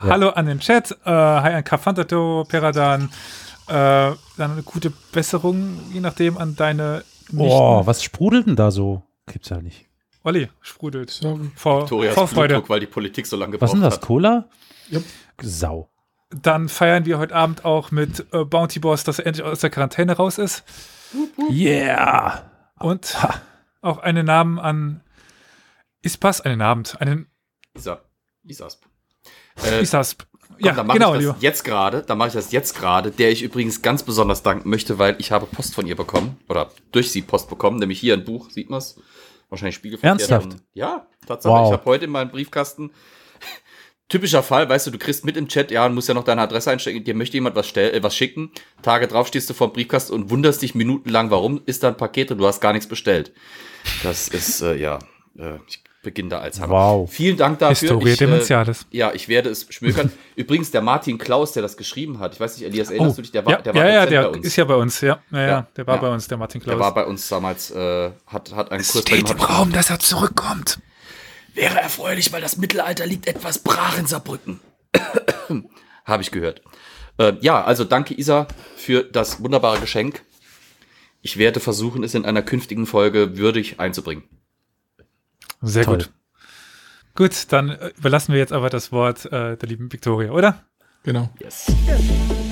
Hallo an den Chat. Äh, hi an Kafantato, Peradan. Äh, dann eine gute Besserung, je nachdem, an deine. Oh, was sprudelt denn da so? Gibt's ja nicht. Olli, sprudelt. Sorry. Vor, Victoria vor hat Freude. Blutdruck, weil die Politik so lange Was gebraucht ist denn das? hat. Cola? Jupp. Sau. Dann feiern wir heute Abend auch mit äh, Bounty Boss, dass er endlich aus der Quarantäne raus ist. Yeah! Und auch einen Namen an Ispas, einen Abend, einen Isa. Isasp. Äh, Isasp. Komm, Ja, dann mache genau, ich lieber. das jetzt gerade. Dann mache ich das jetzt gerade, der ich übrigens ganz besonders danken möchte, weil ich habe Post von ihr bekommen oder durch sie Post bekommen, nämlich hier ein Buch, sieht man's? Wahrscheinlich spiegelverkehrt. Ernsthaft? Und- Ja, Tatsache. Wow. Ich habe heute in meinem Briefkasten typischer Fall, weißt du, du kriegst mit im Chat, ja, und musst ja noch deine Adresse einstecken, dir möchte jemand was, stell, äh, was schicken. Tage drauf stehst du vor dem Briefkasten und wunderst dich minutenlang, warum ist da ein Paket und du hast gar nichts bestellt. Das ist äh, ja, äh, ich beginne da Alzheimer. Wow. Vielen Dank dafür. Historia Ich, äh, Dementialis. ja, ich werde es schmökern. Übrigens, der Martin Klaus, der das geschrieben hat, ich weiß nicht, Elias, erinnerst du dich? Der war, Oh, ja, der war ja, ja, der ist ja bei uns, ja. Ja, ja, der war ja. bei uns, der Martin der Klaus. war bei uns damals, äh, hat, hat einen es Kurs bei ihm. steht im Raum, dass er zurückkommt. Wäre erfreulich, weil das Mittelalter liegt etwas brach in Saarbrücken. Habe ich gehört. Äh, ja, also danke Isa für das wunderbare Geschenk. Ich werde versuchen, es in einer künftigen Folge würdig einzubringen. Sehr Toll. gut. Gut, dann äh, überlassen wir jetzt aber das Wort äh, der lieben Victoria, oder? Genau. Yes. Dumela,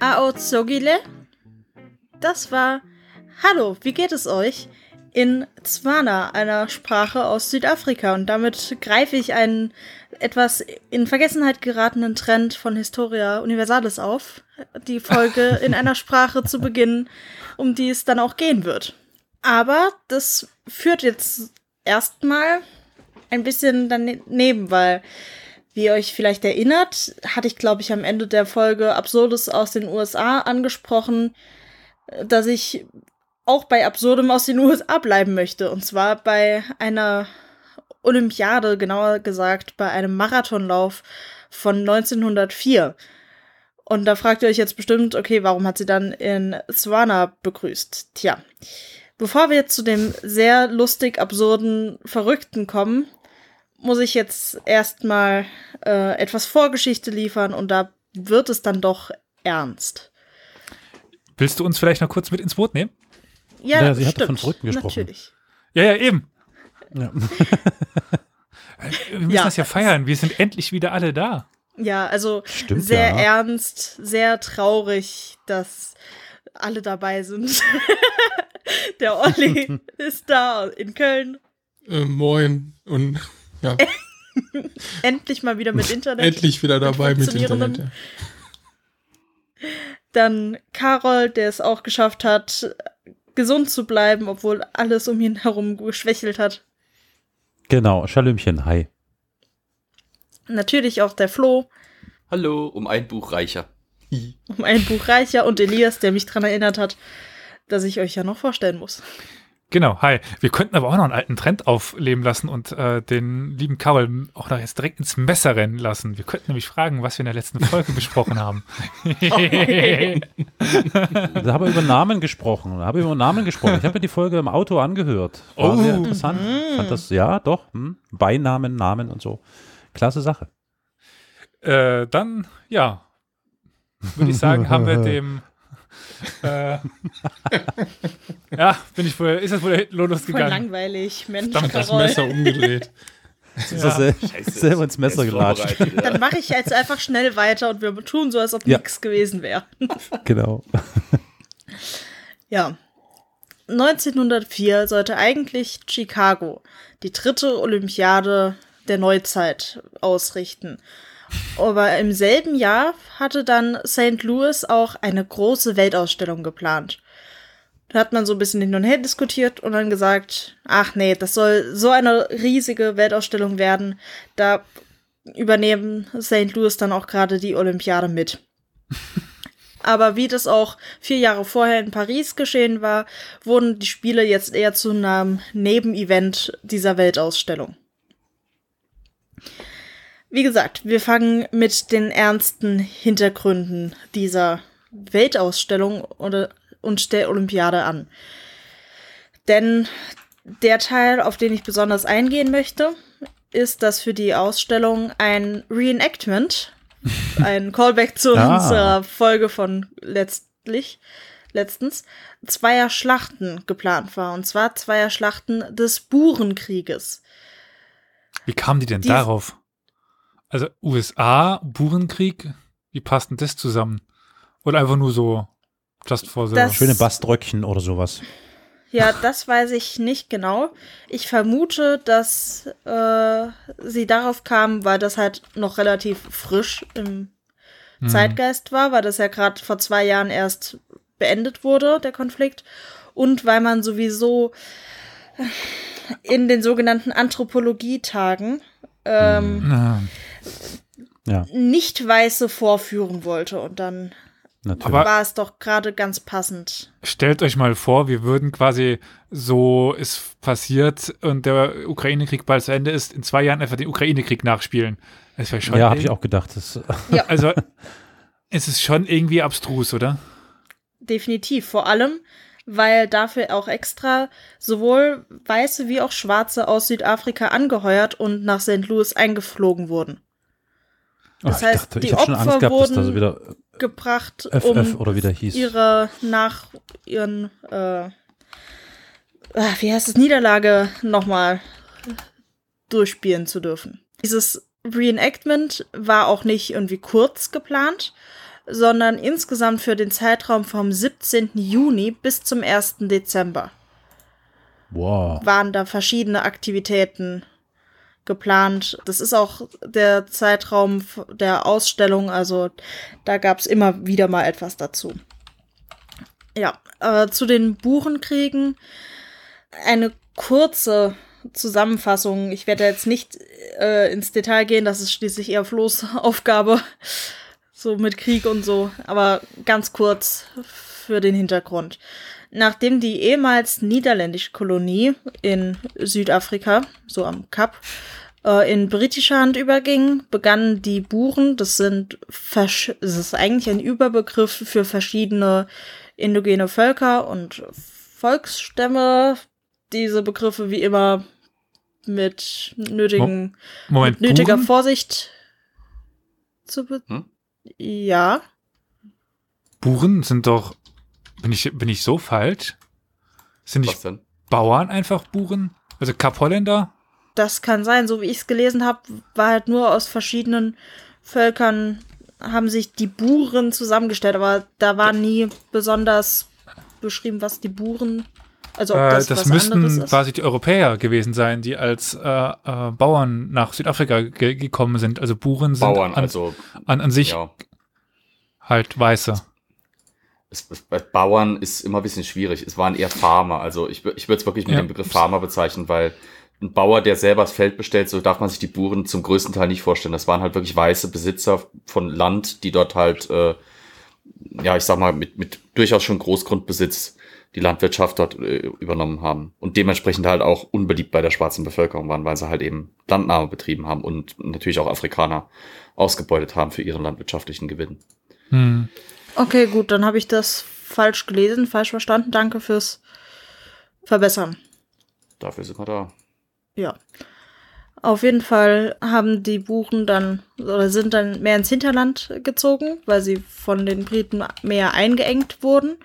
Ao Zogile? Das war Hallo, wie geht es euch? In Tswana, einer Sprache aus Südafrika. Und damit greife ich einen etwas in Vergessenheit geratenen Trend von Historia Universalis auf, die Folge in einer Sprache zu beginnen, um die es dann auch gehen wird. Aber das führt jetzt erstmal ein bisschen daneben, weil wie ihr euch vielleicht erinnert, hatte ich, glaube ich, am Ende der Folge Absurdes aus den USA angesprochen, äh, dass ich auch bei Absurdem aus den USA bleiben möchte. Und zwar bei einer Olympiade, genauer gesagt bei einem Marathonlauf von 1904. Und da fragt ihr euch jetzt bestimmt, okay, warum hat sie dann in Swana begrüßt? Tja, bevor wir jetzt zu dem sehr lustig, absurden, verrückten kommen, muss ich jetzt erstmal äh, etwas Vorgeschichte liefern und da wird es dann doch ernst. Willst du uns vielleicht noch kurz mit ins Boot nehmen? Ja, Ja, sie stimmt. von Verrückten gesprochen. Natürlich. Ja, ja, eben. Ja. Wir müssen Ja. das ja feiern. Wir sind endlich wieder alle da. Ja, also Stimmt, sehr ja. ernst, sehr traurig, dass alle dabei sind. Der Olli ist da in Köln. Äh, moin. Und ja, Endlich mal wieder mit Internet. endlich wieder dabei mit funktionierendem- Internet. Dann Carol, der es auch geschafft hat, gesund zu bleiben, obwohl alles um ihn herum geschwächelt hat. Genau, Schalümchen, hi. Natürlich auch der Flo, Hallo, um ein Buch reicher. um ein Buch reicher und Elias, der mich daran erinnert hat, dass ich euch ja noch vorstellen muss. Genau, hi. Wir könnten aber auch noch einen alten Trend aufleben lassen und äh, den lieben Karol auch noch jetzt direkt ins Messer rennen lassen. Wir könnten nämlich fragen, was wir in der letzten Folge besprochen haben. Da habe ich über Namen gesprochen. Da habe ich über Namen gesprochen. Ich habe mir die Folge im Auto angehört. War Oh. sehr interessant. Fand das, ja, doch. Hm. Beinamen, Namen und so. Klasse Sache. äh, dann, ja, würde ich sagen, haben wir dem. Äh, ja, bin ich wohl, ist das wohl hinten Voll losgegangen? langweilig, Mensch, Verdammt, Das. Messer umgedreht. Ist das sel selber ins Messer Er gelatscht. ja. Dann mache ich jetzt einfach schnell weiter und wir tun so, als ob Ja. nichts gewesen wäre. Genau. Ja. 1904 sollte eigentlich Chicago die dritte Olympiade der Neuzeit ausrichten. Aber im selben Jahr hatte dann St. Louis auch eine große Weltausstellung geplant. Da hat man so ein bisschen hin und her diskutiert und dann gesagt, ach nee, das soll so eine riesige Weltausstellung werden. Da übernehmen St. Louis dann auch gerade die Olympiade mit. Aber wie das auch vier Jahre vorher in Paris geschehen war, wurden die Spiele jetzt eher zu einem Nebenevent dieser Weltausstellung. Wie gesagt, wir fangen mit den ernsten Hintergründen dieser Weltausstellung oder, und der Olympiade an. Denn der Teil, auf den ich besonders eingehen möchte, ist, dass für die Ausstellung ein Reenactment, ein Callback zu Ah. unserer Folge von letztlich, letztens, zweier Schlachten geplant war. Und zwar zweier Schlachten des Burenkrieges. Wie kamen die denn Die- darauf? Also USA, Burenkrieg, wie passt denn das zusammen? Oder einfach nur so, just for the... Das- Schöne Baströckchen oder sowas. Ja, das weiß ich nicht genau. Ich vermute, dass äh, sie darauf kamen, weil das halt noch relativ frisch im Mhm. Zeitgeist war, weil das ja gerade vor zwei Jahren erst beendet wurde, der Konflikt. Und weil man sowieso in den sogenannten Anthropologietagen ähm, Ah, Ja, nicht Weiße vorführen wollte. Und dann natürlich. War es doch gerade ganz passend. Stellt euch mal vor, wir würden quasi so ist passiert und der Ukraine-Krieg bald zu Ende ist, in zwei Jahren einfach den Ukraine-Krieg nachspielen. Das wäre schon. ja, habe ich auch gedacht. Das, Also, es ist schon irgendwie abstrus, oder? Definitiv. Vor allem, weil dafür auch extra sowohl Weiße wie auch Schwarze aus Südafrika angeheuert und nach St. Louis eingeflogen wurden. Das Oh, ich heißt, dachte, die Opfer gehabt, dass da so wurden wieder Gebracht, FF um oder wieder hieß. ihre nach ihren äh, ah, wie heißt es Niederlage nochmal durchspielen zu dürfen. Dieses Reenactment war auch nicht irgendwie kurz geplant, sondern insgesamt für den Zeitraum vom 17. Juni bis zum 1. Dezember Wow. waren da verschiedene Aktivitäten geplant. Das ist auch der Zeitraum der Ausstellung, also da gab es immer wieder mal etwas dazu. Ja, äh, zu den Buchenkriegen eine kurze Zusammenfassung. Ich werde jetzt nicht äh, ins Detail gehen, das ist schließlich eher Flo's Aufgabe, so mit Krieg und so, aber ganz kurz für den Hintergrund. Nachdem die ehemals niederländische Kolonie in Südafrika, so am Kap, äh, in britische Hand überging, begannen die Buren, das sind, das ist eigentlich ein Überbegriff für verschiedene indogene Völker und Volksstämme, diese Begriffe wie immer mit nötigen, Moment, mit nötiger Buren? Vorsicht zu be Hm? Ja. Buren sind doch. Bin ich, bin ich so falsch? Sind Was nicht denn? Bauern einfach Buren? Also Kap Holländer? Das kann sein. So wie ich es gelesen habe, war halt nur aus verschiedenen Völkern haben sich die Buren zusammengestellt, aber da war nie besonders beschrieben, was die Buren, also ob Äh, das, das was anderes müssten ist. quasi die Europäer gewesen sein, die als äh, äh, Bauern nach Südafrika ge gekommen sind. Also Buren sind Bauern, an, also an, an sich ja. halt Weiße. Es, bei Bauern ist immer ein bisschen schwierig. Es waren eher Farmer. Also ich, ich würde es wirklich mit Ja. dem Begriff Farmer bezeichnen, weil ein Bauer, der selber das Feld bestellt, so darf man sich die Buren zum größten Teil nicht vorstellen. Das waren halt wirklich weiße Besitzer von Land, die dort halt, äh, ja, ich sag mal, mit, mit durchaus schon Großgrundbesitz die Landwirtschaft dort äh, übernommen haben und dementsprechend halt auch unbeliebt bei der schwarzen Bevölkerung waren, weil sie halt eben Landnahme betrieben haben und natürlich auch Afrikaner ausgebeutet haben für ihren landwirtschaftlichen Gewinn. Hm. Okay, gut, dann habe ich das falsch gelesen, falsch verstanden. Danke fürs Verbessern. Dafür sind wir da. Ja. Auf jeden Fall haben die Buchen dann oder sind dann mehr ins Hinterland gezogen, weil sie von den Briten mehr eingeengt wurden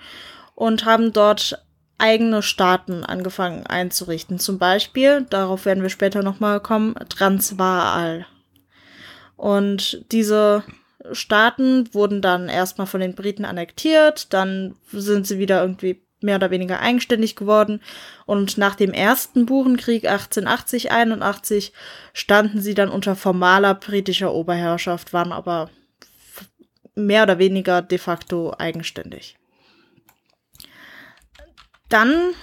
und haben dort eigene Staaten angefangen einzurichten. Zum Beispiel, darauf werden wir später nochmal kommen, Transvaal. Und diese Staaten wurden dann erstmal von den Briten annektiert, dann sind sie wieder irgendwie mehr oder weniger eigenständig geworden und nach dem ersten Burenkrieg 1880-81 standen sie dann unter formaler britischer Oberherrschaft, waren aber mehr oder weniger de facto eigenständig. Dann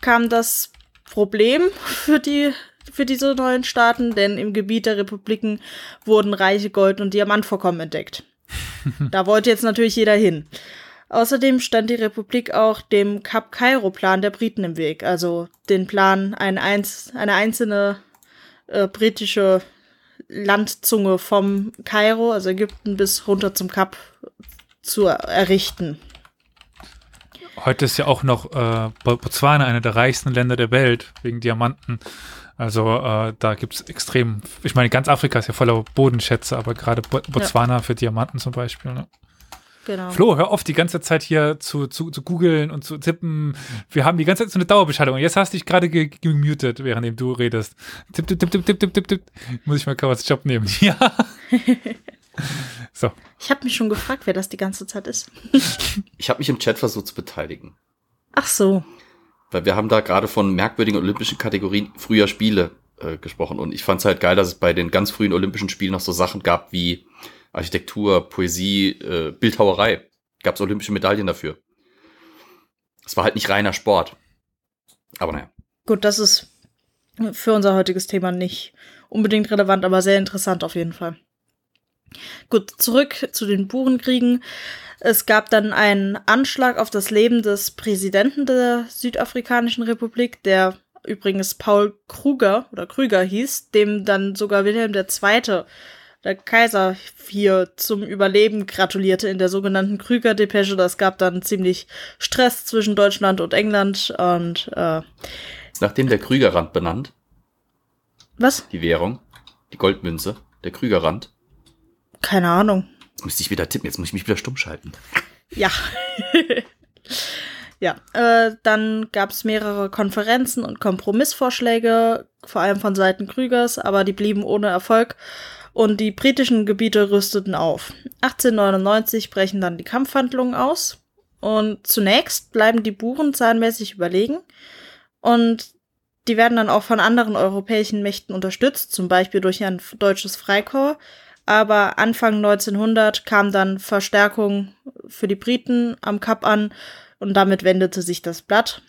kam das Problem für die für diese neuen Staaten, denn im Gebiet der Republiken wurden reiche Gold- und Diamantvorkommen entdeckt. da wollte jetzt natürlich jeder hin. Außerdem stand die Republik auch dem Kap-Kairo-Plan der Briten im Weg, also den Plan, ein einz eine einzelne äh, britische Landzunge vom Kairo, also Ägypten, bis runter zum Kap zu errichten. Heute ist ja auch noch äh, Botswana einer der reichsten Länder der Welt wegen Diamanten. Also äh, da gibt es extrem, ich meine, ganz Afrika ist ja voller Bodenschätze, aber gerade Bo Botswana ja. für Diamanten zum Beispiel. Ne? Genau. Flo, hör auf, die ganze Zeit hier zu, zu, zu googeln und zu tippen. Wir haben die ganze Zeit so eine Dauerbeschallung. Jetzt hast du dich gerade gemutet, während du redest. Tipp, tipp, tipp, tipp, tipp, tipp, tipp, tipp. Muss ich mal Kawas Job nehmen. Ja. so. Ich habe mich schon gefragt, wer das die ganze Zeit ist. ich habe mich im Chat versucht zu beteiligen. Ach so. Weil wir haben da gerade von merkwürdigen olympischen Kategorien früher Spiele äh, gesprochen. Und ich fand es halt geil, dass es bei den ganz frühen Olympischen Spielen noch so Sachen gab wie Architektur, Poesie, äh, Bildhauerei. Gab es olympische Medaillen dafür. Es war halt nicht reiner Sport. Aber naja. Gut, das ist für unser heutiges Thema nicht unbedingt relevant, aber sehr interessant auf jeden Fall. Gut, zurück zu den Burenkriegen. Es gab dann einen Anschlag auf das Leben des Präsidenten der Südafrikanischen Republik, der übrigens Paul Kruger oder Krüger hieß, dem dann sogar Wilhelm II der Kaiser hier zum Überleben gratulierte in der sogenannten Krüger-Depesche. Das gab dann ziemlich Stress zwischen Deutschland und England und äh, Nachdem der Krügerrand benannt. Was? Die Währung, die Goldmünze, der Krügerrand. Keine Ahnung. Jetzt müsste ich wieder tippen, jetzt muss ich mich wieder stumm schalten. Ja. ja, äh, dann gab es mehrere Konferenzen und Kompromissvorschläge, vor allem von Seiten Krügers, aber die blieben ohne Erfolg und die britischen Gebiete rüsteten auf. 1899 brechen dann die Kampfhandlungen aus und zunächst bleiben die Buren zahlenmäßig überlegen und die werden dann auch von anderen europäischen Mächten unterstützt, zum Beispiel durch ein deutsches Freikorps. Aber Anfang 1900 kam dann Verstärkung für die Briten am Kap an und damit wendete sich das Blatt.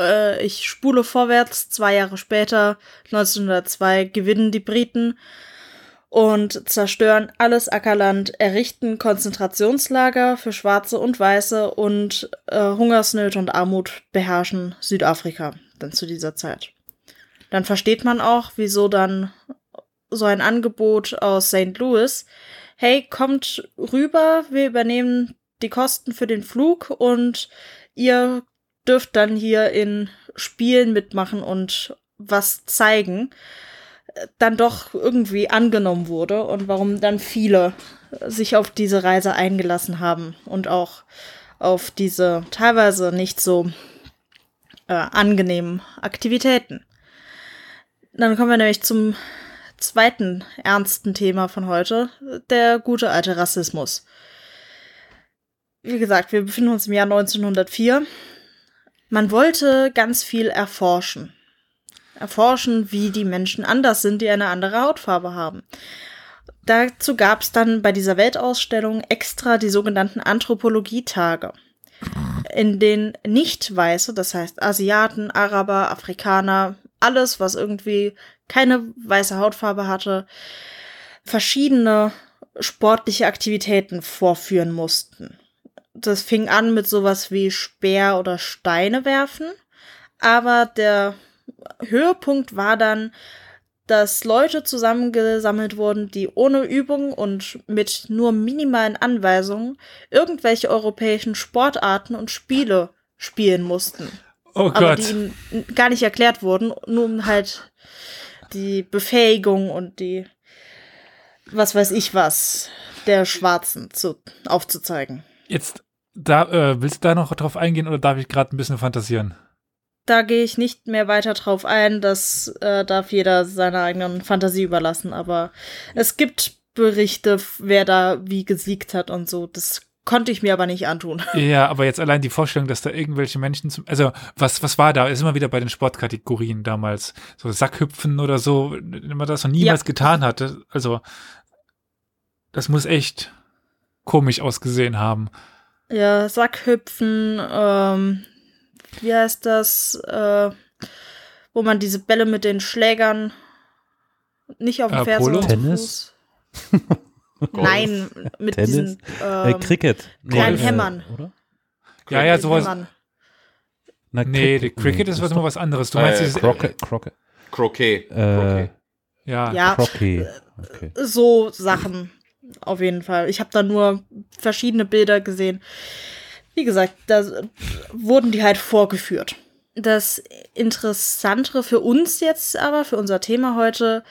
Äh, ich spule vorwärts, zwei Jahre später, 1902, gewinnen die Briten und zerstören alles Ackerland, errichten Konzentrationslager für Schwarze und Weiße und äh, Hungersnöte und Armut beherrschen Südafrika dann zu dieser Zeit. Dann versteht man auch, wieso dann so ein Angebot aus St. Louis, hey, kommt rüber, wir übernehmen die Kosten für den Flug und ihr dürft dann hier in Spielen mitmachen und was zeigen dann doch irgendwie angenommen wurde und warum dann viele sich auf diese Reise eingelassen haben und auch auf diese teilweise nicht so äh, angenehmen Aktivitäten. Dann kommen wir nämlich zum zweiten ernsten Thema von heute, der gute alte Rassismus. Wie gesagt, wir befinden uns im Jahr 1904. Man wollte ganz viel erforschen erforschen, wie die Menschen anders sind, die eine andere Hautfarbe haben. Dazu gab es dann bei dieser Weltausstellung extra die sogenannten Anthropologietage, in denen Nicht-Weiße, das heißt Asiaten, Araber, Afrikaner, alles, was irgendwie keine weiße Hautfarbe hatte, verschiedene sportliche Aktivitäten vorführen mussten. Das fing an mit sowas wie Speer oder Steine werfen, aber der Höhepunkt war dann, dass Leute zusammengesammelt wurden, die ohne Übung und mit nur minimalen Anweisungen irgendwelche europäischen Sportarten und Spiele spielen mussten. Oh Gott. Aber die ihnen gar nicht erklärt wurden, nur um halt die Befähigung und die was weiß ich was der Schwarzen zu, aufzuzeigen. Jetzt, da, äh, willst du da noch drauf eingehen oder darf ich gerade ein bisschen fantasieren? da gehe ich nicht mehr weiter drauf ein. Das äh, darf jeder seiner eigenen Fantasie überlassen. Aber es gibt Berichte, wer da wie gesiegt hat und so. Das konnte ich mir aber nicht antun. Ja, aber jetzt allein die Vorstellung, dass da irgendwelche Menschen zum, also was, was war da? Ist immer wieder bei den Sportkategorien damals. So Sackhüpfen oder so, wenn man das noch niemals ja. getan hatte. Also, das muss echt komisch ausgesehen haben. Ja, Sackhüpfen, ähm, wie heißt das, äh, wo man diese Bälle mit den Schlägern nicht auf dem äh, Pferd, sondern Tennis? Nein, mit Tennis? diesen Äh, ähm, Cricket. kleinen äh, Hämmern. Oder? Ja, ja, sowas. Hämmern. Na, Nee, der Cricket ist was immer was anderes. Du meinst Äh, dieses, Croquet. Croquet. Croquet. Äh, ja, Ja, Croquet. Okay. so Sachen. Auf jeden Fall. Ich habe da nur verschiedene Bilder gesehen. Wie gesagt, da wurden die halt vorgeführt. Das Interessantere für uns jetzt aber, für unser Thema heute,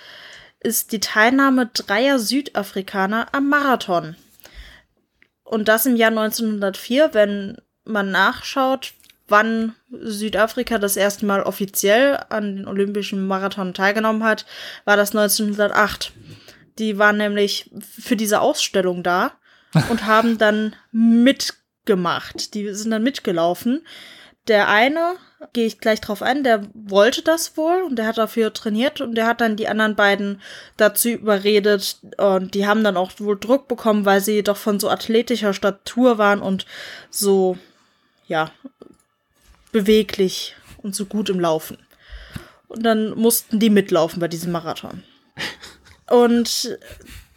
ist die Teilnahme dreier Südafrikaner am Marathon. Und das im Jahr 1904, wenn man nachschaut, wann Südafrika das erste Mal offiziell an den Olympischen Marathon teilgenommen hat, war das 1908. Die waren nämlich für diese Ausstellung da und haben dann mitgemacht. Die sind dann mitgelaufen. Der eine, gehe ich gleich drauf ein, der wollte das wohl und der hat dafür trainiert und der hat dann die anderen beiden dazu überredet und die haben dann auch wohl Druck bekommen, weil sie doch von so athletischer Statur waren und so, ja, beweglich und so gut im Laufen. Und dann mussten die mitlaufen bei diesem Marathon. Und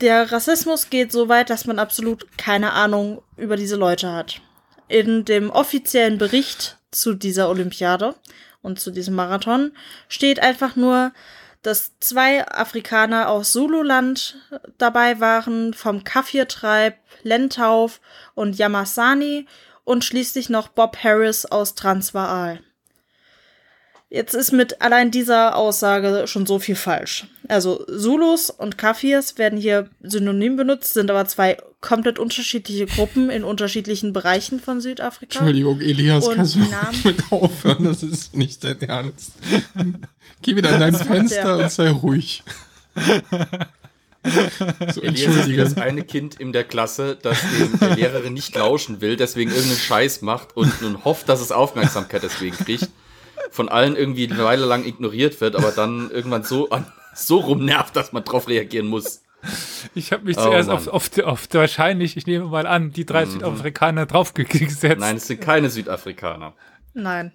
der Rassismus geht so weit, dass man absolut keine Ahnung über diese Leute hat. In dem offiziellen Bericht zu dieser Olympiade und zu diesem Marathon steht einfach nur, dass zwei Afrikaner aus Zululand dabei waren, vom Kafir-Treib, Lentauf und Yamasani und schließlich noch Bob Harris aus Transvaal. Jetzt ist mit allein dieser Aussage schon so viel falsch. Also Zulus und Kafirs werden hier synonym benutzt, sind aber zwei komplett unterschiedliche Gruppen in unterschiedlichen Bereichen von Südafrika. Entschuldigung, Elias, Und kannst du die Namen- mit aufhören? Das ist nicht dein Ernst. Geh wieder an dein Fenster und sei ruhig. So, Elias ist das eine Kind in der Klasse, das dem der Lehrerin nicht lauschen will, deswegen irgendeinen Scheiß macht und nun hofft, dass es Aufmerksamkeit deswegen kriegt. Von allen irgendwie eine Weile lang ignoriert wird, aber dann irgendwann so, an, so rumnervt, dass man drauf reagieren muss. ich habe mich Oh, zuerst auf, auf, auf wahrscheinlich, ich nehme mal an, die drei Südafrikaner draufgesetzt. Nein, es sind keine Südafrikaner. Nein.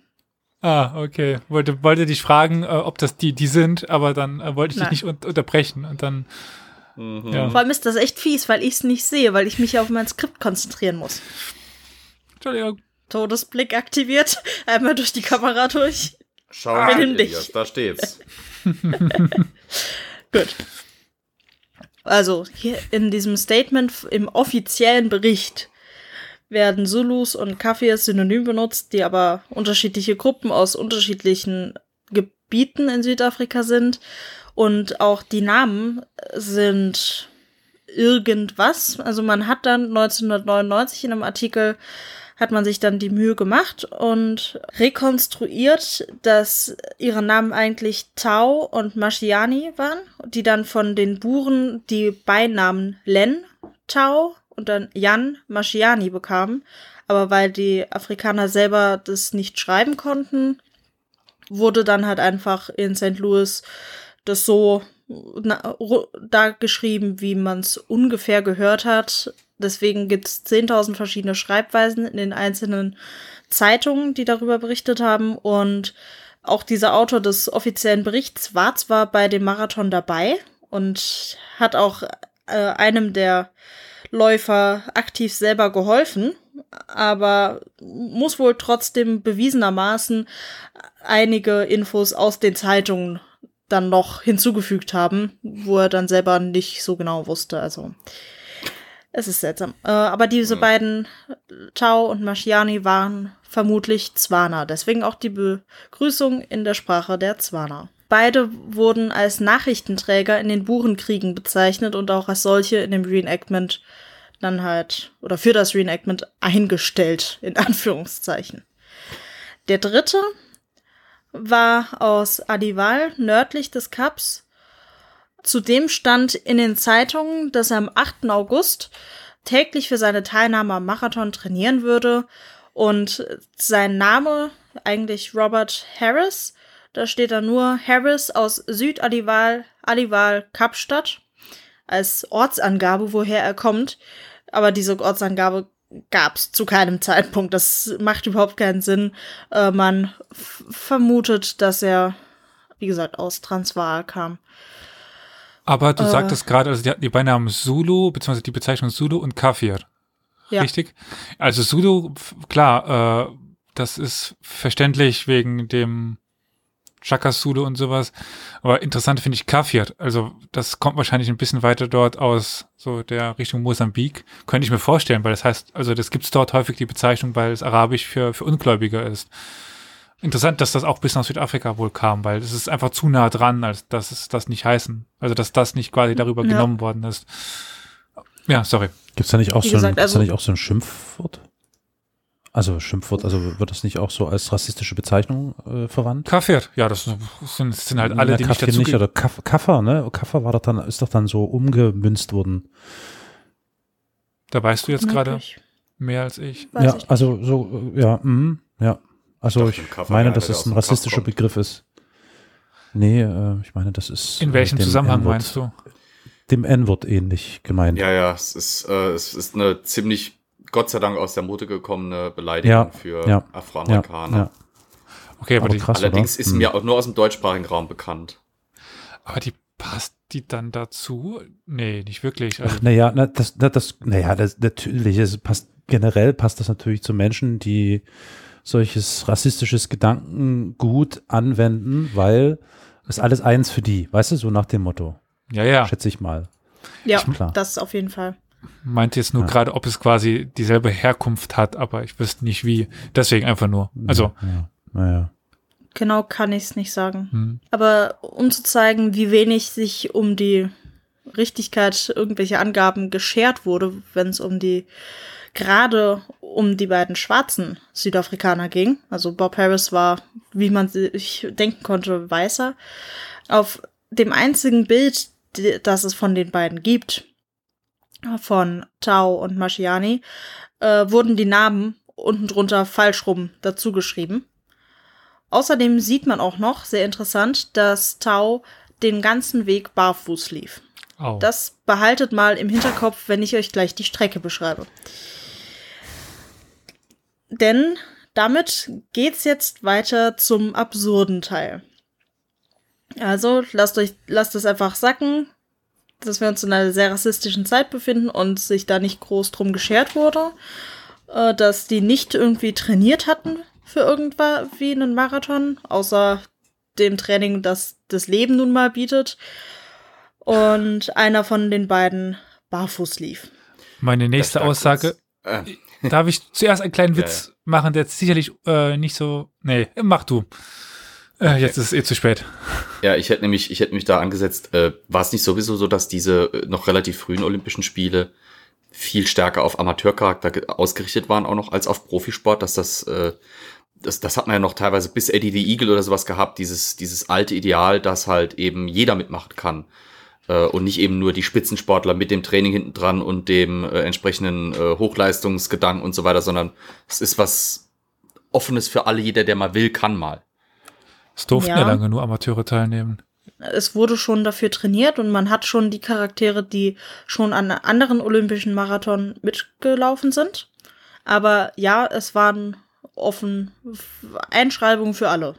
Ah, okay. Wollte, wollte dich fragen, äh, ob das die, die sind, aber dann äh, wollte ich dich Nein. nicht un unterbrechen und dann. Ja. Vor allem ist das echt fies, weil ich es nicht sehe, weil ich mich auf mein Skript konzentrieren muss. Entschuldigung. Todesblick aktiviert, einmal durch die Kamera durch. Schau mal. Elias, da steht's. Gut. Also, hier in diesem Statement im offiziellen Bericht werden Zulus und Kafirs synonym benutzt, die aber unterschiedliche Gruppen aus unterschiedlichen Gebieten in Südafrika sind. Und auch die Namen sind irgendwas. Also man hat dann 1999 in einem Artikel hat man sich dann die Mühe gemacht und rekonstruiert, dass ihre Namen eigentlich Tau und Maschiani waren, die dann von den Buren die Beinamen Len Tau und dann Jan Maschiani bekamen. Aber weil die Afrikaner selber das nicht schreiben konnten, wurde dann halt einfach in St. Louis das so da geschrieben, wie man es ungefähr gehört hat. Deswegen gibt es 10.000 verschiedene Schreibweisen in den einzelnen Zeitungen, die darüber berichtet haben. Und auch dieser Autor des offiziellen Berichts war zwar bei dem Marathon dabei und hat auch äh, einem der Läufer aktiv selber geholfen, aber muss wohl trotzdem bewiesenermaßen einige Infos aus den Zeitungen dann noch hinzugefügt haben, wo er dann selber nicht so genau wusste. Also es ist seltsam. Äh, aber diese beiden, Tau und Maschiani, waren vermutlich Zwaner. Deswegen auch die Begrüßung in der Sprache der Zwaner. Beide wurden als Nachrichtenträger in den Burenkriegen bezeichnet und auch als solche in dem Reenactment dann halt, oder für das Reenactment eingestellt, in Anführungszeichen. Der dritte war aus Adival, nördlich des Kaps. Zudem stand in den Zeitungen, dass er am 8. August täglich für seine Teilnahme am Marathon trainieren würde. Und sein Name, eigentlich Robert Harris, da steht da nur Harris aus Südadival, Adival, Kapstadt, als Ortsangabe, woher er kommt. Aber diese Ortsangabe gab es zu keinem Zeitpunkt. Das macht überhaupt keinen Sinn. Äh, man vermutet, dass er, wie gesagt, aus Transvaal kam. Aber du Äh. sagtest gerade, also die die Beinamen Zulu, beziehungsweise die Bezeichnung Zulu und Kafir. Ja. Richtig? Also Zulu, klar, äh, das ist verständlich wegen dem Chaka Zulu und sowas. Aber interessant finde ich Kafir. Also das kommt wahrscheinlich ein bisschen weiter dort aus, so der Richtung Mosambik. Könnte ich mir vorstellen, weil das heißt, also das gibt's dort häufig die Bezeichnung, weil es Arabisch für, für Ungläubiger ist. Interessant, dass das auch bis nach Südafrika wohl kam, weil es ist einfach zu nah dran, als dass es das nicht heißen. Also dass das nicht quasi darüber Ja. genommen worden ist. Ja, sorry. Gibt es da nicht auch so ein, gibt's da also- nicht auch so ein Schimpfwort? Also Schimpfwort, also wird das nicht auch so als rassistische Bezeichnung äh, verwandt? Kafir, ja, das sind, das sind halt alle, Na, die nicht Kaffee dazu nicht, oder Kaff, Kaffer, ne? Kaffer war doch dann, ist doch dann so umgemünzt worden. Da weißt du jetzt gerade mehr als ich. Weiß ja, ich nicht. also so, äh, ja, mhm, ja. Also Ich ich, meine, dass es ein rassistischer. Begriff ist. Nee, äh, ich meine, das ist In äh, welchem dem Zusammenhang N-Wort- meinst du? Dem N-Wort ähnlich gemeint. Ja, ja, es ist, äh, es ist eine ziemlich, Gott sei Dank, aus der Mode gekommene Beleidigung Ja, für ja, Afroamerikaner. ja. Okay, aber, Aber die, krass, Allerdings oder? ist Hm. mir auch nur aus dem deutschsprachigen Raum bekannt. aber die passt die dann dazu? Nee, nicht wirklich. Also, Ach, naja, na, das, na, das, naja, das, natürlich, es passt, generell passt das natürlich zu Menschen, die solches rassistisches Gedankengut anwenden, weil es alles eins für die, weißt du, so nach dem Motto, ja, ja. schätze ich mal. Ja, klar. das auf jeden Fall. Meinte jetzt nur Ja. gerade, ob es quasi dieselbe Herkunft hat, aber ich wüsste nicht wie. Deswegen einfach nur. Also, ja, naja. Genau kann ich es nicht sagen. hm. Aber um zu zeigen, wie wenig sich um die Richtigkeit irgendwelcher Angaben geschert wurde, wenn es um die gerade um die beiden schwarzen Südafrikaner ging. Also Bob Harris war, wie man sich denken konnte, weißer. Auf dem einzigen Bild, das es von den beiden gibt, von Tau und Maschiani, äh, wurden die Namen unten drunter falsch rum dazu geschrieben. Außerdem sieht man auch noch, sehr interessant, dass Tau den ganzen Weg barfuß lief. Au. Das behaltet mal im Hinterkopf, wenn ich euch gleich die Strecke beschreibe. Denn damit geht's jetzt weiter zum absurden Teil. Also lasst euch, lasst es einfach sacken, dass wir uns in einer sehr rassistischen Zeit befinden und sich da nicht groß drum geschert wurde, äh, dass die nicht irgendwie trainiert hatten für irgendwas wie einen Marathon, außer dem Training, das das Leben nun mal bietet. Und einer von den beiden barfuß lief. Meine nächste Aussage, kurz. Äh, darf ich zuerst einen kleinen Ja, Witz machen, der jetzt sicherlich äh, nicht so. Nee, mach du. Äh, Jetzt ist es eh zu spät. Ja, ich hätte nämlich, ich hätte mich da angesetzt, äh, war es nicht sowieso so, dass diese äh, noch relativ frühen Olympischen Spiele viel stärker auf Amateurcharakter ge- ausgerichtet waren, auch noch als auf Profisport, dass das, äh, das, das hat man ja noch teilweise bis Eddie the Eagle oder sowas gehabt, dieses, dieses alte Ideal, dass halt eben jeder mitmachen kann. Äh, und nicht eben nur die Spitzensportler mit dem Training hinten dran und dem äh, entsprechenden äh, Hochleistungsgedanken und so weiter, sondern es ist was Offenes für alle, jeder, der mal will, kann mal. Es durften ja. Ja. lange nur Amateure teilnehmen. Es wurde schon dafür trainiert und man hat schon die Charaktere, die schon an anderen olympischen Marathon mitgelaufen sind. Aber ja, es waren offen Einschreibungen für alle.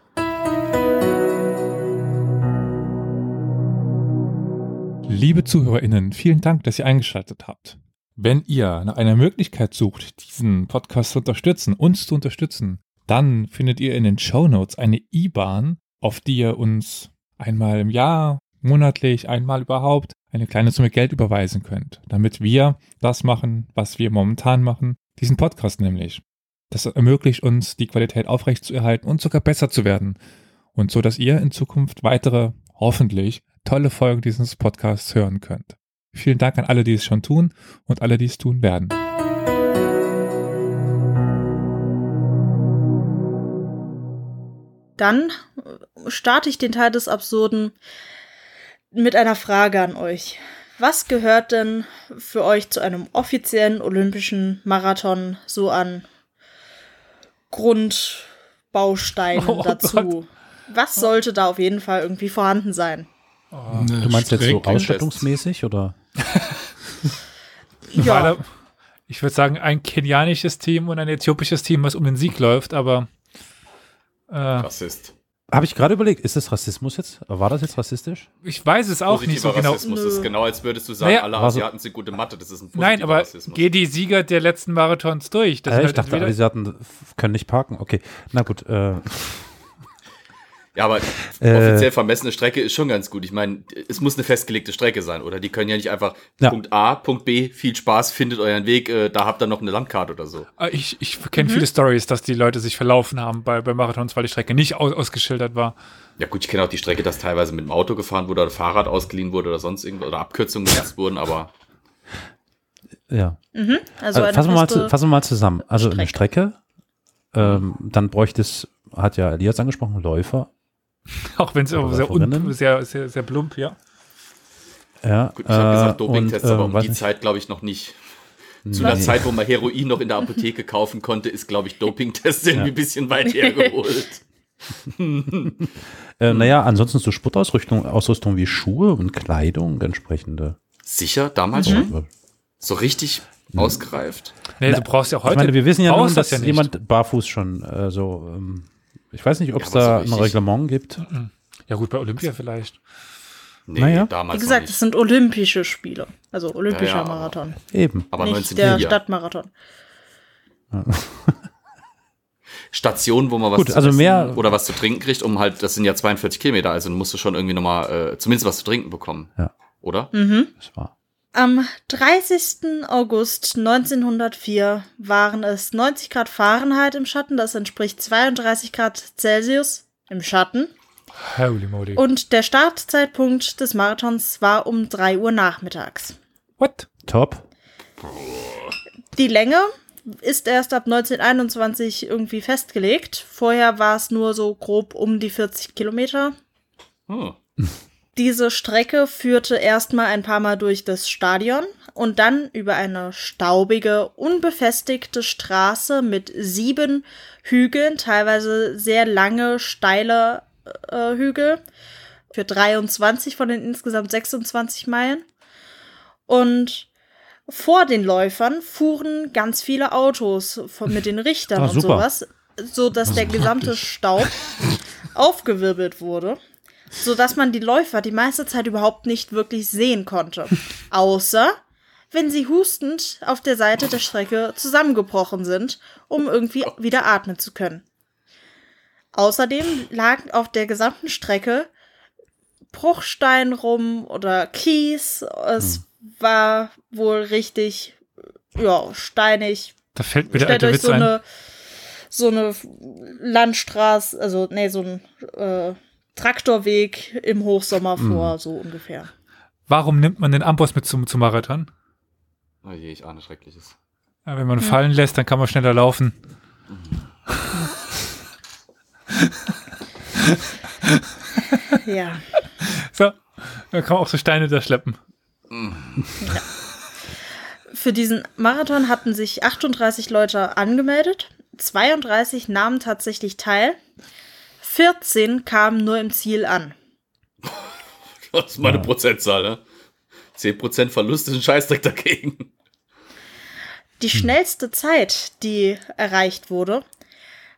Liebe ZuhörerInnen, vielen Dank, dass ihr eingeschaltet habt. Wenn ihr nach einer Möglichkeit sucht, diesen Podcast zu unterstützen, uns zu unterstützen, dann findet ihr in den Show Notes eine IBAN, auf die ihr uns einmal im Jahr, monatlich, einmal überhaupt eine kleine Summe Geld überweisen könnt, damit wir das machen, was wir momentan machen, diesen Podcast nämlich. Das ermöglicht uns, die Qualität aufrechtzuerhalten und sogar besser zu werden. Und so, dass ihr in Zukunft weitere, hoffentlich, tolle Folgen dieses Podcasts hören könnt. Vielen Dank an alle, die es schon tun und alle, die es tun werden. Dann starte ich den Teil des Absurden mit einer Frage an euch. Was gehört denn für euch zu einem offiziellen olympischen Marathon so an Grundbausteinen Oh dazu? Gott. Was sollte da auf jeden Fall irgendwie vorhanden sein? Eine Du meinst jetzt so ausstattungsmäßig oder? Ja, Alle- Ich würde sagen, ein kenianisches Team und ein äthiopisches Team, was um den Sieg läuft, aber äh, Rassist. Habe ich gerade überlegt, ist das Rassismus jetzt? War das jetzt rassistisch? Ich weiß es auch nicht so Positiver genau. Rassismus Nö. ist genau, als würdest du sagen, Naja, alle so- Asiaten sind gute Mathe. Das ist ein positiver Nein, aber Rassismus. geh die Sieger der letzten Marathons durch. Das Äh, ich halt dachte, entweder- Asiaten können nicht parken. Okay, na gut. Äh, Ja, aber Äh. offiziell vermessene Strecke ist schon ganz gut. Ich meine, es muss eine festgelegte Strecke sein, oder? Die können ja nicht einfach Ja. Punkt A, Punkt B, viel Spaß, findet euren Weg, äh, da habt ihr noch eine Landkarte oder so. Ah, Ich, ich kenne viele Stories, dass die Leute sich verlaufen haben bei, bei Marathons, weil die Strecke nicht aus, ausgeschildert war. Ja gut, ich kenne auch die Strecke, dass teilweise mit dem Auto gefahren wurde oder Fahrrad ausgeliehen wurde oder sonst irgendwas oder Abkürzungen genutzt wurden, aber ja. Also Also eine fassen, wir mal zu, fassen wir mal zusammen. Also eine Strecke, ähm, dann bräuchte es, hat ja Elias angesprochen, Läufer. Auch wenn es sehr, un, sehr, sehr, sehr plump, ja. Ja, gut, ich habe gesagt äh, Dopingtests, und, aber äh, um die nicht. Zeit glaube ich noch nicht. Zu Nee. einer Zeit, wo man Heroin noch in der Apotheke kaufen konnte, ist glaube ich Dopingtest irgendwie ein bisschen weit hergeholt. Äh, naja, ansonsten so Sportausrüstung Ausrüstung wie Schuhe und Kleidung, entsprechende. Sicher, damals Mhm. schon so richtig ausgereift. Nee, du brauchst ja auch heute. ich meine, wir wissen ja nun, dass das ja jemand barfuß schon äh, so, ähm, ich weiß nicht, ob Ja, es so da ein richtig- Reglement gibt. Ja, gut, bei Olympia vielleicht. Nee, Naja. damals Wie gesagt, es sind olympische Spiele. Also olympischer Ja, ja, aber- Marathon. Eben. Aber nicht 19 der. Stadtmarathon. Stationen, wo man was Gut, zu also essen mehr- oder was zu trinken kriegt, um halt, das sind ja 42 Kilometer, also musst du schon irgendwie nochmal äh, zumindest was zu trinken bekommen. Ja. Oder? Das war. Am 30. August 1904 waren es 90 Grad Fahrenheit im Schatten, das entspricht 32 Grad Celsius im Schatten. Holy moly. Und der Startzeitpunkt des Marathons war um 3 Uhr nachmittags. What? Top. Die Länge ist erst ab 1921 irgendwie festgelegt. Vorher war es nur so grob um die 40 Kilometer. Hm. Diese Strecke führte erstmal ein paar Mal durch das Stadion und dann über eine staubige, unbefestigte Straße mit sieben Hügeln, teilweise sehr lange, steile äh, Hügel, für 23 von den insgesamt 26 Meilen. Und vor den Läufern fuhren ganz viele Autos von, mit den Richtern Ah, und super. sowas, so dass der gesamte Staub aufgewirbelt wurde, so dass man die Läufer die meiste Zeit überhaupt nicht wirklich sehen konnte, außer wenn sie hustend auf der Seite der Strecke zusammengebrochen sind, um irgendwie wieder atmen zu können. Außerdem lagen auf der gesamten Strecke Bruchstein rum oder Kies. Es war wohl richtig, ja, steinig. Da fällt mir der alte Witz so ein. eine, so eine Landstraße, also, nee, so ein äh, Traktorweg im Hochsommer vor, so ungefähr. Warum nimmt man den Amboss mit zum, zum Marathon? Oh je, ich ahne Schreckliches. Ja, wenn man fallen lässt, dann kann man schneller laufen. Ja. So, dann kann man auch so Steine da schleppen. Für diesen Marathon hatten sich 38 Leute angemeldet. 32 nahmen tatsächlich teil. 14 kamen nur im Ziel an. Das ist meine Prozentzahl, ne? 10% Verlust ist ein Scheißdreck dagegen. Die schnellste Zeit, die erreicht wurde,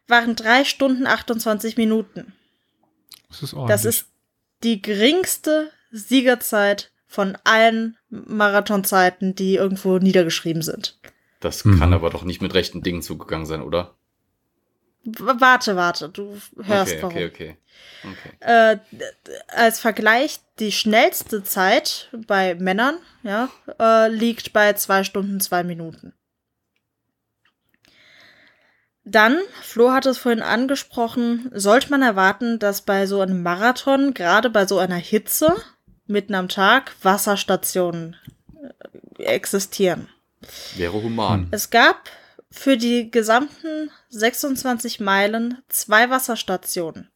waren 3 Stunden 28 Minuten. Das ist ordentlich. Das ist die geringste Siegerzeit von allen Marathonzeiten, die irgendwo niedergeschrieben sind. Das kann aber doch nicht mit rechten Dingen zugegangen sein, oder? Warte, warte, du hörst okay, warum. okay, okay, okay. Äh, als Vergleich, die schnellste Zeit bei Männern ja, äh, liegt bei 2 Stunden 2 Minuten. Dann, Flo hat es vorhin angesprochen, sollte man erwarten, dass bei so einem Marathon, gerade bei so einer Hitze, mitten am Tag, Wasserstationen äh, existieren. Wäre human. Es gab für die gesamten 26 Meilen zwei Wasserstationen.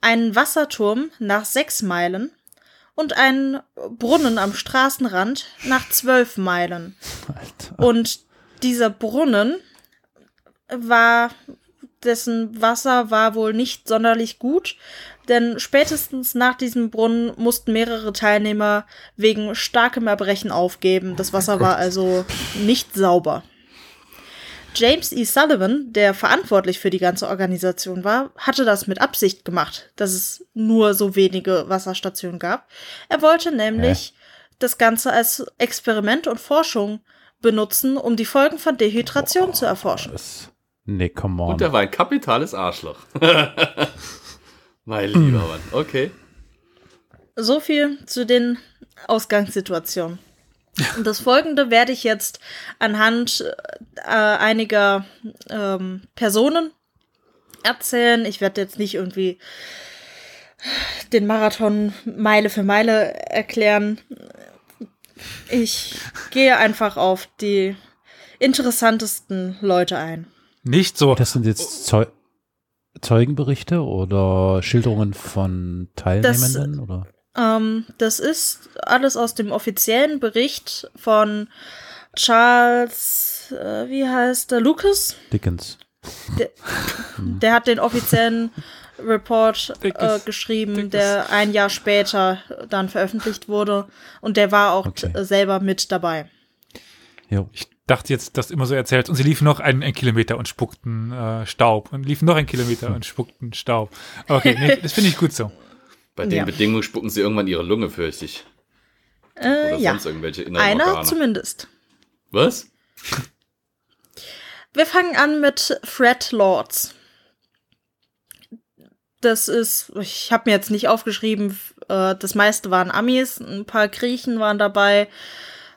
Einen Wasserturm nach sechs Meilen und einen Brunnen am Straßenrand nach zwölf Meilen. Alter. Und dieser Brunnen war, dessen Wasser war wohl nicht sonderlich gut, denn spätestens nach diesem Brunnen mussten mehrere Teilnehmer wegen starkem Erbrechen aufgeben. Das Wasser war also nicht sauber. James E. Sullivan, der verantwortlich für die ganze Organisation war, hatte das mit Absicht gemacht, dass es nur so wenige Wasserstationen gab. Er wollte nämlich das Ganze als Experiment und Forschung benutzen, um die Folgen von Dehydration zu erforschen. Das, nee, come on. Und er war ein kapitales Arschloch. mein lieber Mann. Okay. So viel zu den Ausgangssituationen. Und das folgende werde ich jetzt anhand äh, einiger ähm, Personen erzählen. Ich werde jetzt nicht irgendwie den Marathon Meile für Meile erklären. Ich gehe einfach auf die interessantesten Leute ein. Nicht so. das sind jetzt Zeu Zeugenberichte oder Schilderungen von Teilnehmenden? oder? Ähm, das ist alles aus dem offiziellen Bericht von Charles, äh, wie heißt der, Lucas? Dickens. Der hat den offiziellen Report äh, Dickes, geschrieben, dickes. der ein Jahr später dann veröffentlicht wurde. Und der war auch Okay. selber mit dabei. Jo. Ich dachte jetzt, dass du immer so erzählt. Und sie liefen noch einen, einen Kilometer und spuckten äh, Staub. Und liefen noch einen Kilometer und spuckten Staub. Okay, nee, das finde ich gut so. Bei den Ja. Bedingungen spucken sie irgendwann ihre Lunge, fürchte ich. Äh, Oder ja, sonst irgendwelche inneren einer Organe. zumindest. Was? Wir fangen an mit Fred Lords. Das ist, ich habe mir jetzt nicht aufgeschrieben, äh, das meiste waren Amis, ein paar Griechen waren dabei.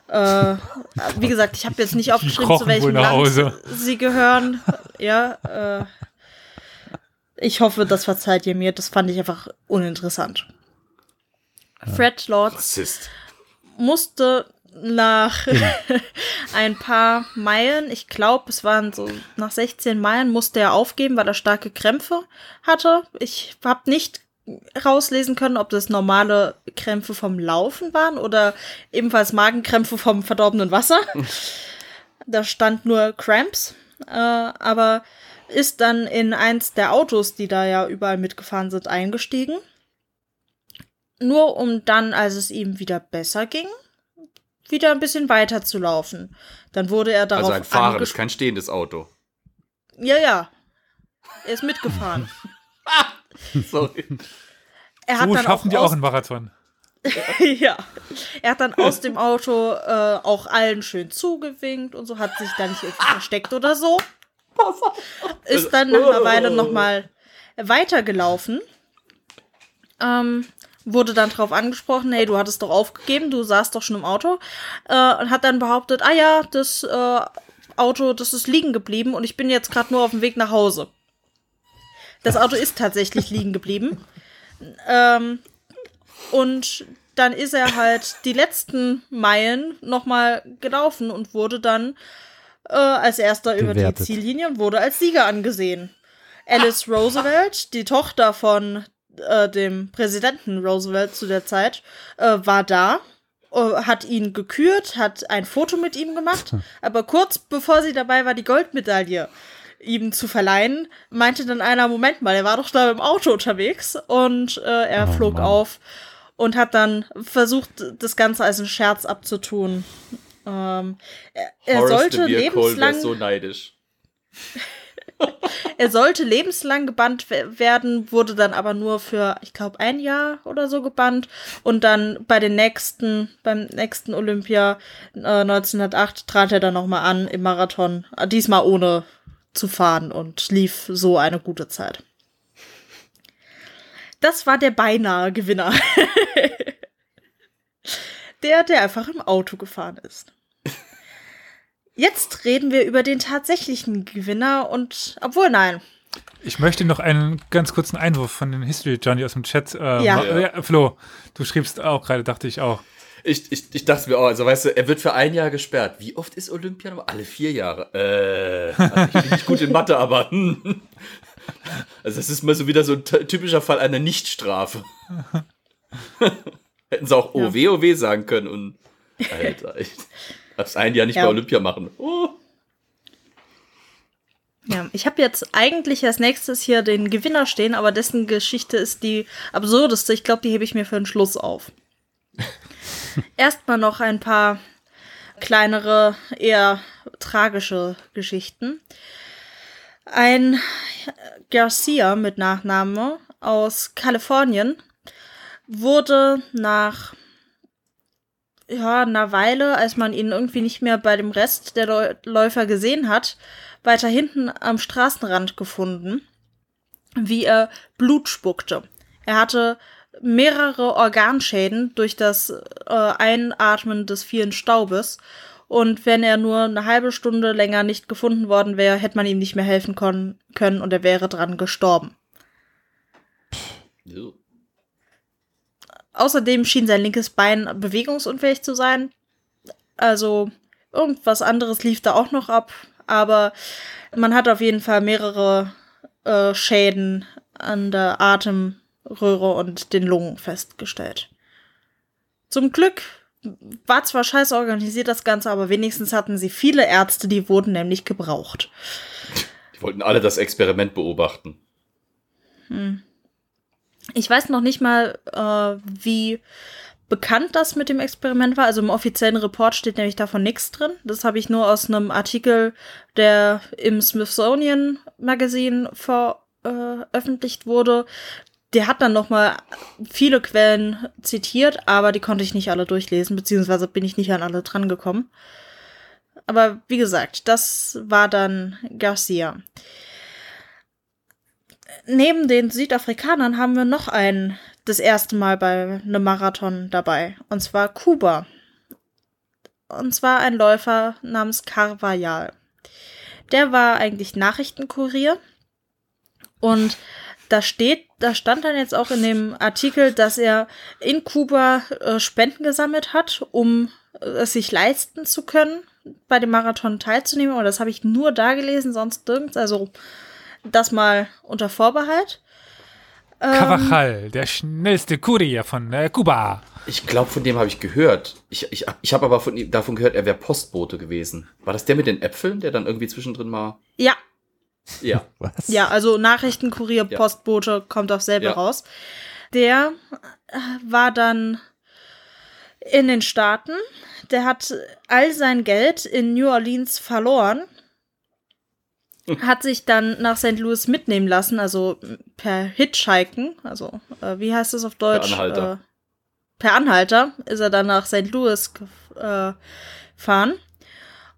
Äh, wie gesagt, ich habe jetzt nicht aufgeschrieben, zu welchem Land Hause. sie gehören. Ja, äh, ich hoffe, das verzeiht ihr mir. Das fand ich einfach uninteressant. Fred Lords Rassist. musste nach ein paar Meilen, ich glaube, es waren so nach 16 Meilen, musste er aufgeben, weil er starke Krämpfe hatte. Ich habe nicht rauslesen können, ob das normale Krämpfe vom Laufen waren oder ebenfalls Magenkrämpfe vom verdorbenen Wasser. da stand nur Cramps, äh, aber ist dann in eins der Autos, die da ja überall mitgefahren sind, eingestiegen. Nur um dann, als es ihm wieder besser ging, wieder ein bisschen weiter zu laufen. Dann wurde er darauf Also ein fahrendes, anges- kein stehendes Auto. Ja, ja. Er ist mitgefahren. Sorry. Er hat So dann schaffen auch die auch einen Marathon. ja. Er hat dann aus dem Auto äh, auch allen schön zugewinkt und so, hat sich da nicht irgendwie versteckt oder so. Ist dann nach einer Weile nochmal weitergelaufen. Ähm, wurde dann drauf angesprochen, hey, du hattest doch aufgegeben, du saßt doch schon im Auto. Äh, und hat dann behauptet, ah ja, das äh, Auto, das ist liegen geblieben und ich bin jetzt gerade nur auf dem Weg nach Hause. Das Auto ist tatsächlich liegen geblieben. Ähm, und dann ist er halt die letzten Meilen nochmal gelaufen und wurde dann äh, als erster über die. Ziellinie und wurde als Sieger angesehen. Alice Roosevelt, die Tochter von äh, dem Präsidenten Roosevelt zu der Zeit, äh, war da, äh, hat ihn gekürt, hat ein Foto mit ihm gemacht, aber kurz bevor sie dabei war, die Goldmedaille ihm zu verleihen, meinte dann einer, Moment mal, er war doch da im Auto unterwegs und äh, er Oh, flog Mann. auf und hat dann versucht, das Ganze als einen Scherz abzutun. Ähm, er, er sollte lebenslang, so neidisch. er sollte lebenslang gebannt we- werden, wurde dann aber nur für, ich glaube, ein Jahr oder so gebannt und dann bei den nächsten, beim nächsten Olympia äh, 1908 trat er dann nochmal an im Marathon, diesmal ohne zu fahren und lief so eine gute Zeit. Das war der beinahe Gewinner. der, der einfach im Auto gefahren ist. Jetzt reden wir über den tatsächlichen Gewinner und, obwohl nein, Ich möchte noch einen ganz kurzen Einwurf von den History Johnny aus dem Chat. Äh, Ja. ja. Flo, du schriebst auch gerade, dachte ich auch. Ich, ich, ich dachte mir auch, also weißt du, er wird für ein Jahr gesperrt. Wie oft ist Olympia? Alle vier Jahre. Äh, ich bin nicht gut in Mathe, aber. hm. Also, das ist mal so wieder so ein ty- typischer Fall einer Nichtstrafe. Hätten sie auch Ja. OWOW sagen können und. Alter, ich darf's ein Jahr nicht Ja. bei Olympia machen. Oh. Ja, ich habe jetzt eigentlich als nächstes hier den Gewinner stehen, aber dessen Geschichte ist die absurdeste. Ich glaube, die hebe ich mir für den Schluss auf. Erstmal noch ein paar kleinere, eher tragische Geschichten. Ein Garcia mit Nachname aus Kalifornien wurde nach ja, einer Weile, als man ihn irgendwie nicht mehr bei dem Rest der Läu- Läufer gesehen hat, weiter hinten am Straßenrand gefunden, wie er Blut spuckte. Er hatte mehrere Organschäden durch das äh, Einatmen des vielen Staubes. Und wenn er nur eine halbe Stunde länger nicht gefunden worden wäre, hätte man ihm nicht mehr helfen können und er wäre dran gestorben. So. Außerdem schien sein linkes Bein bewegungsunfähig zu sein. Also irgendwas anderes lief da auch noch ab. Aber man hat auf jeden Fall mehrere äh, Schäden an der Atemröhre und den Lungen festgestellt. Zum Glück war zwar scheiße organisiert das Ganze, aber wenigstens hatten sie viele Ärzte, die wurden nämlich gebraucht. Die wollten alle das Experiment beobachten. Ich weiß noch nicht mal, äh, wie bekannt das mit dem Experiment war. Also im offiziellen Report steht nämlich davon nichts drin. Das habe ich nur aus einem Artikel, der im Smithsonian Magazine veröffentlicht wurde. Der hat dann noch mal viele Quellen zitiert, aber die konnte ich nicht alle durchlesen, beziehungsweise bin ich nicht an alle drangekommen. Aber wie gesagt, das war dann Garcia neben den Südafrikanern haben wir noch einen das erste Mal bei einem Marathon dabei. Und zwar Kuba. Und zwar ein Läufer namens Carvajal. Der war eigentlich Nachrichtenkurier. Und da steht, da stand dann jetzt auch in dem Artikel, dass er in Kuba äh, Spenden gesammelt hat, um äh, es sich leisten zu können, bei dem Marathon teilzunehmen. Und das habe ich nur da gelesen, sonst nirgends. Also das mal unter Vorbehalt. Ähm, Cavajal, der schnellste Kurier von äh, Kuba. Ich glaube, von dem habe ich gehört. Ich, ich, ich habe aber von ihm, davon gehört, er wäre Postbote gewesen. War das der mit den Äpfeln, der dann irgendwie zwischendrin mal. Ja, Ja. Was? ja, also Nachrichtenkurier, Ja. Postbote kommt auf selbe Ja. raus. Der äh, war dann in den Staaten. Der hat all sein Geld in New Orleans verloren. Hat sich dann nach St. Louis mitnehmen lassen, also per Hitchhiken, also äh, wie heißt das auf Deutsch? Anhalter. Äh, per Anhalter ist er dann nach St. Louis gef- äh, gefahren.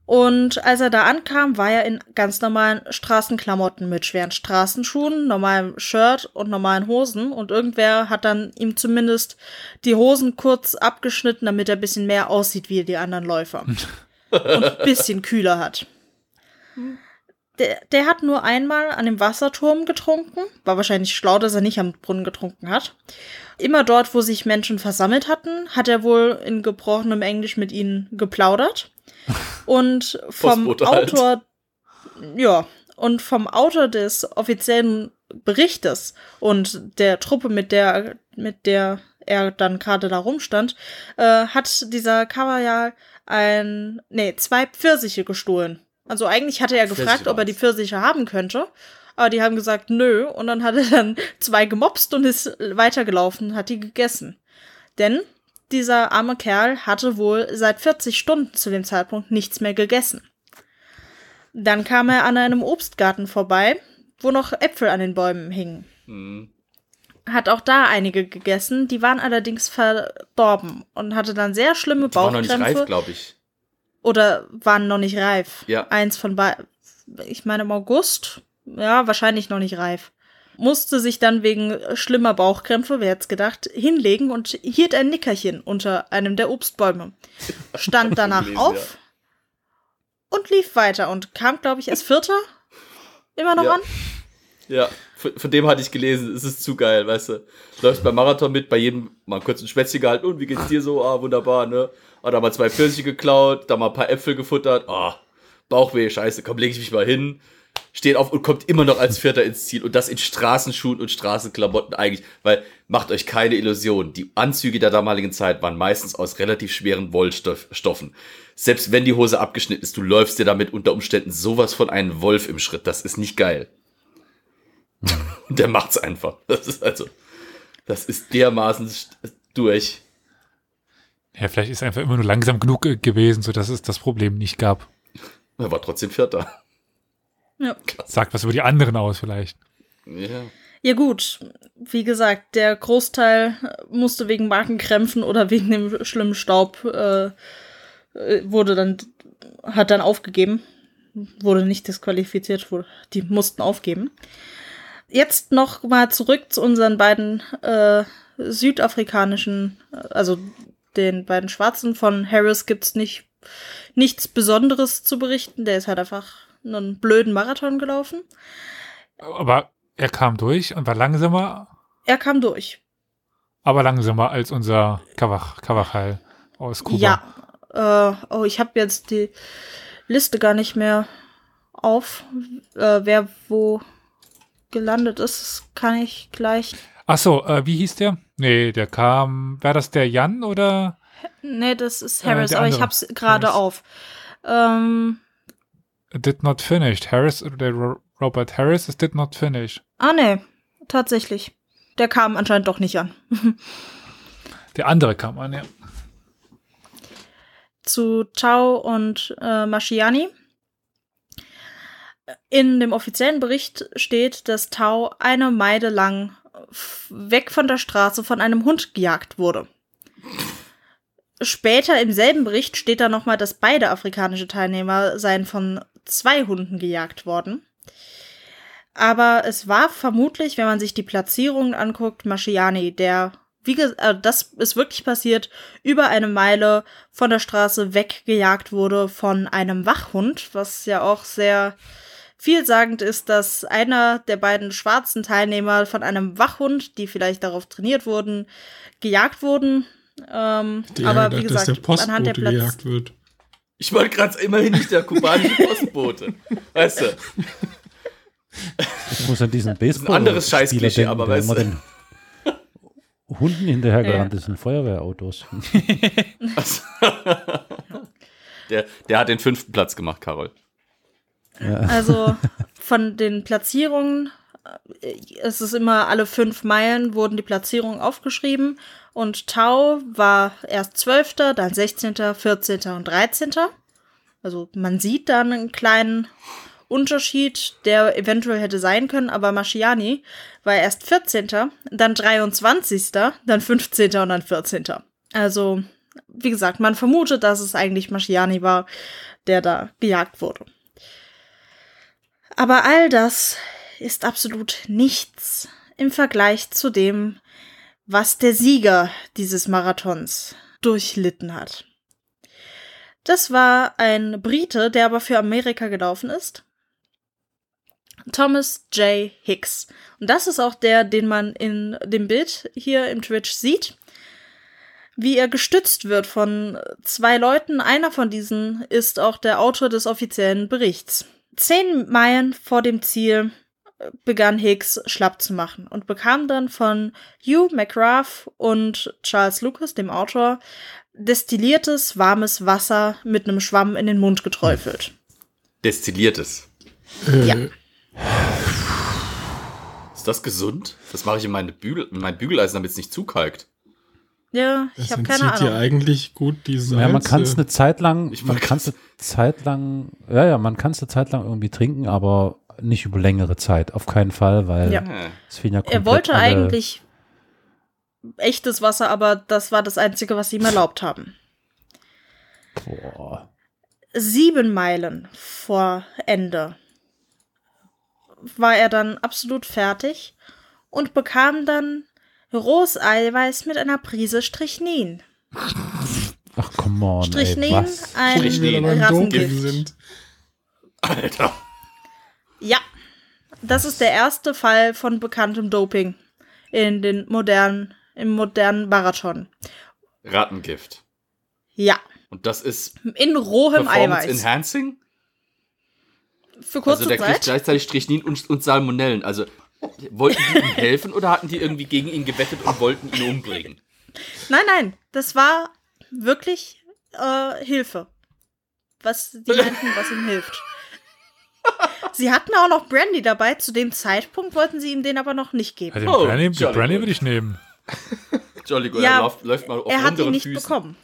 Und als er da ankam, war er in ganz normalen Straßenklamotten mit schweren Straßenschuhen, normalem Shirt und normalen Hosen. Und irgendwer hat dann ihm zumindest die Hosen kurz abgeschnitten, damit er ein bisschen mehr aussieht wie die anderen Läufer. und ein bisschen kühler hat. Der, der hat nur einmal an dem Wasserturm getrunken. War wahrscheinlich schlau, dass er nicht am Brunnen getrunken hat. Immer dort, wo sich Menschen versammelt hatten, hat er wohl in gebrochenem Englisch mit ihnen geplaudert. Und vom Postbote halt. Autor, ja, und vom Autor des offiziellen Berichtes und der Truppe, mit der, mit der er dann gerade da rumstand, äh, hat dieser Kavajal ein, nee, zwei Pfirsiche gestohlen. Also eigentlich hatte er gefragt, Pfirsiche ob er die. Pfirsiche haben könnte. Aber die haben gesagt, nö. Und dann hat er dann zwei gemopst und ist weitergelaufen, hat die gegessen. Denn dieser arme Kerl hatte wohl seit 40 Stunden zu dem Zeitpunkt nichts mehr gegessen. Dann kam er an einem Obstgarten vorbei, wo noch Äpfel an den Bäumen hingen. Hm. Hat auch da einige gegessen, die waren allerdings verdorben und hatte dann sehr schlimme Die war noch nicht Bauchkrämpfe. reif, glaube ich. Oder waren noch nicht reif. Ja. Eins von beiden. Ich meine im August. Ja, wahrscheinlich noch nicht reif. Musste sich dann wegen schlimmer Bauchkrämpfe, wer hätte gedacht, hinlegen und hielt ein Nickerchen unter einem der Obstbäume. Stand danach Gelesen, auf und lief weiter und kam, glaube ich, als Vierter immer noch Ja. an. Ja, von, von dem hatte ich gelesen, es ist zu geil, weißt du. Läufst beim Marathon mit, bei jedem mal kurz ein Schwätzchen gehalten und wie geht's dir so? Ah, wunderbar, ne? Hat da mal zwei Pfirsiche geklaut, da mal ein paar Äpfel gefuttert. Ah, Bauchweh, scheiße, komm, leg ich mich mal hin. Steht auf und kommt immer noch als Vierter ins Ziel und das in Straßenschuhen und Straßenklamotten eigentlich, weil macht euch keine Illusion, die Anzüge der damaligen Zeit waren meistens aus relativ schweren Wollstoffen. Selbst wenn die Hose abgeschnitten ist, du läufst dir damit unter Umständen sowas von einem Wolf im Schritt, das ist nicht geil. Und der macht's einfach. Das ist also, das ist dermaßen durch. Ja, vielleicht ist er einfach immer nur langsam genug äh, gewesen, sodass es das Problem nicht gab. Er war trotzdem Vierter. Ja. Sagt was über die anderen aus vielleicht. Ja. Ja gut, wie gesagt, der Großteil musste wegen Markenkrämpfen oder wegen dem schlimmen Staub äh, äh, wurde dann hat dann aufgegeben, wurde nicht disqualifiziert, wurde, die mussten aufgeben. Jetzt noch mal zurück zu unseren beiden äh, südafrikanischen, also den beiden Schwarzen von Harris gibt's nicht nichts Besonderes zu berichten. Der ist halt einfach einen blöden Marathon gelaufen. Aber er kam durch und war langsamer, Er kam durch. aber langsamer als unser Kawach, Kawachal aus Kuba. Ja. Äh, oh, ich habe jetzt die Liste gar nicht mehr auf, äh, wer wo gelandet ist. Das kann ich gleich. Ach so, äh, wie hieß der? Nee, der kam, war das der Jan oder? Nee, das ist Äh, Harris, aber ich andere. hab's gerade auf. Ähm, Did not finish. Harris, der Ro- Robert Harris, es did not finish. ah, nee, tatsächlich. Der kam anscheinend doch nicht an. Der andere kam an, ja. zu Tau und äh, Maschiani. In dem offiziellen Bericht steht, dass Tau eine Meile lang weg von der Straße von einem Hund gejagt wurde. Später im selben Bericht steht da nochmal, dass beide afrikanische Teilnehmer seien von zwei Hunden gejagt worden. Aber es war vermutlich, wenn man sich die Platzierungen anguckt, Maschiani, der, wie gesagt, äh, das ist wirklich passiert, über eine Meile von der Straße weggejagt wurde von einem Wachhund, was ja auch sehr vielsagend ist, dass einer der beiden schwarzen Teilnehmer von einem Wachhund, die vielleicht darauf trainiert wurden, gejagt wurden. Ähm, aber wie gesagt, anhand der Platz. gejagt wird. Ich wollte gerade immerhin nicht der kubanische Postbote. Weißt du? Ich muss an diesen Baseball. anderes Scheißklischee, aber weißt du. den Hunden hinterhergerannt ist in Feuerwehrautos. Der, der hat den fünften Platz gemacht, Carol. Also von den Platzierungen, es ist immer alle fünf Meilen wurden die Platzierungen aufgeschrieben und Tau war erst 12., dann 16., 14. und 13. Also man sieht dann einen kleinen Unterschied, der eventuell hätte sein können, aber Maschiani war erst 14., dann 23., dann 15. und dann 14. Also, wie gesagt, man vermutet, dass es eigentlich Maschiani war, der da gejagt wurde. Aber all das ist absolut nichts im Vergleich zu dem, was der Sieger dieses Marathons durchlitten hat. Das war ein Brite, der aber für Amerika gelaufen ist. Thomas J. Hicks. Und das ist auch der, den man in dem Bild hier im Twitch sieht. Wie er gestützt wird von zwei Leuten. Einer von diesen ist auch der Autor des offiziellen Berichts. Zehn Meilen vor dem Ziel begann Hicks schlapp zu machen und bekam dann von Hugh McGrath und Charles Lucas, dem Autor, destilliertes warmes Wasser mit einem Schwamm in den Mund geträufelt. Destilliertes. Ja. Ist das gesund? Das mache ich in, meine Bügel, in mein Bügeleisen, damit es nicht zukalkt. Ja, Das ich habe keine dir Ahnung. eigentlich gut die Salze. Ja, man kann es eine Zeit lang, Ich man kann es eine Zeit lang, ja, ja, man kann es eine Zeit lang irgendwie trinken, aber nicht über längere Zeit, auf keinen Fall, weil Ja. Es fehlen ja Er wollte alle, eigentlich echtes Wasser, aber das war das Einzige, was sie ihm erlaubt haben. Boah. sieben Meilen vor Ende war er dann absolut fertig und bekam dann rohes Eiweiß mit einer Prise Strychnin. Ach, come on, ey, Strychnin, was? ein Doping Rassengift. sind. Alter. Ja, das ist der erste Fall von bekanntem Doping in den modernen, im modernen Marathon. Rattengift. Ja, Und das ist in rohem Performance Eiweiß. Enhancing? Für kurze Also der kriegt Zeit. gleichzeitig Strychnin und, und Salmonellen. Also wollten die ihm helfen oder hatten die irgendwie gegen ihn gewettet und wollten ihn umbringen? Nein, nein, das war wirklich äh, Hilfe. Was die meinten, was ihm hilft. Sie hatten auch noch Brandy dabei. Zu dem Zeitpunkt wollten sie ihm den aber noch nicht geben. Also den Oh, Brandy, den jolly Brandy good. würde ich nehmen. Entschuldigung, Ja, er läuft, läuft mal auf er hat ihn nicht Füßen. bekommen.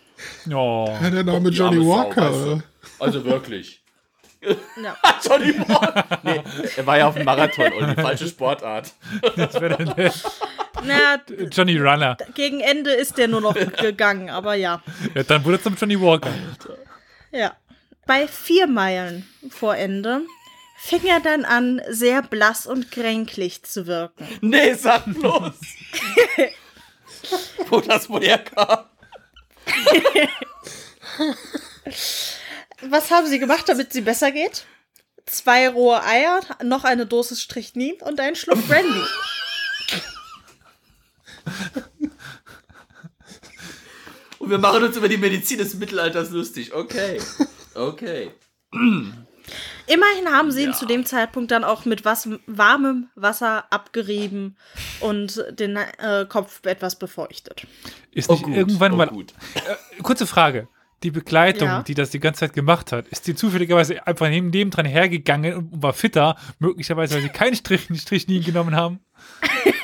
Oh. Ja, der Name Die Johnny Sau, Walker. weißt du? Also wirklich. Ja. Johnny Walker. Nee, er war ja auf dem Marathon und die falsche Sportart. Das wäre dann der Na, Johnny Runner. gegen Ende ist der nur noch gegangen, aber ja. Ja, dann wurde es zum Johnny Walker. Ja. Bei vier Meilen vor Ende fing er dann an, sehr blass und kränklich zu wirken. Nee, sag bloß. Wo das wohl herkam. Was haben sie gemacht, damit sie besser geht? Zwei rohe Eier, noch eine Dosis Strychnin und einen Schluck Brandy. Und wir machen uns über die Medizin des Mittelalters lustig. Okay. Okay. Immerhin haben sie ihn zu dem Zeitpunkt dann auch mit was, warmem Wasser abgerieben und den äh, Kopf etwas befeuchtet. Ist nicht irgendwann oh, mal. gut. Kurze Frage. Die Begleitung, Ja. die das die ganze Zeit gemacht hat, ist die zufälligerweise einfach neben dem dran hergegangen und war fitter, möglicherweise, weil sie keinen Strich, Strich nie genommen haben.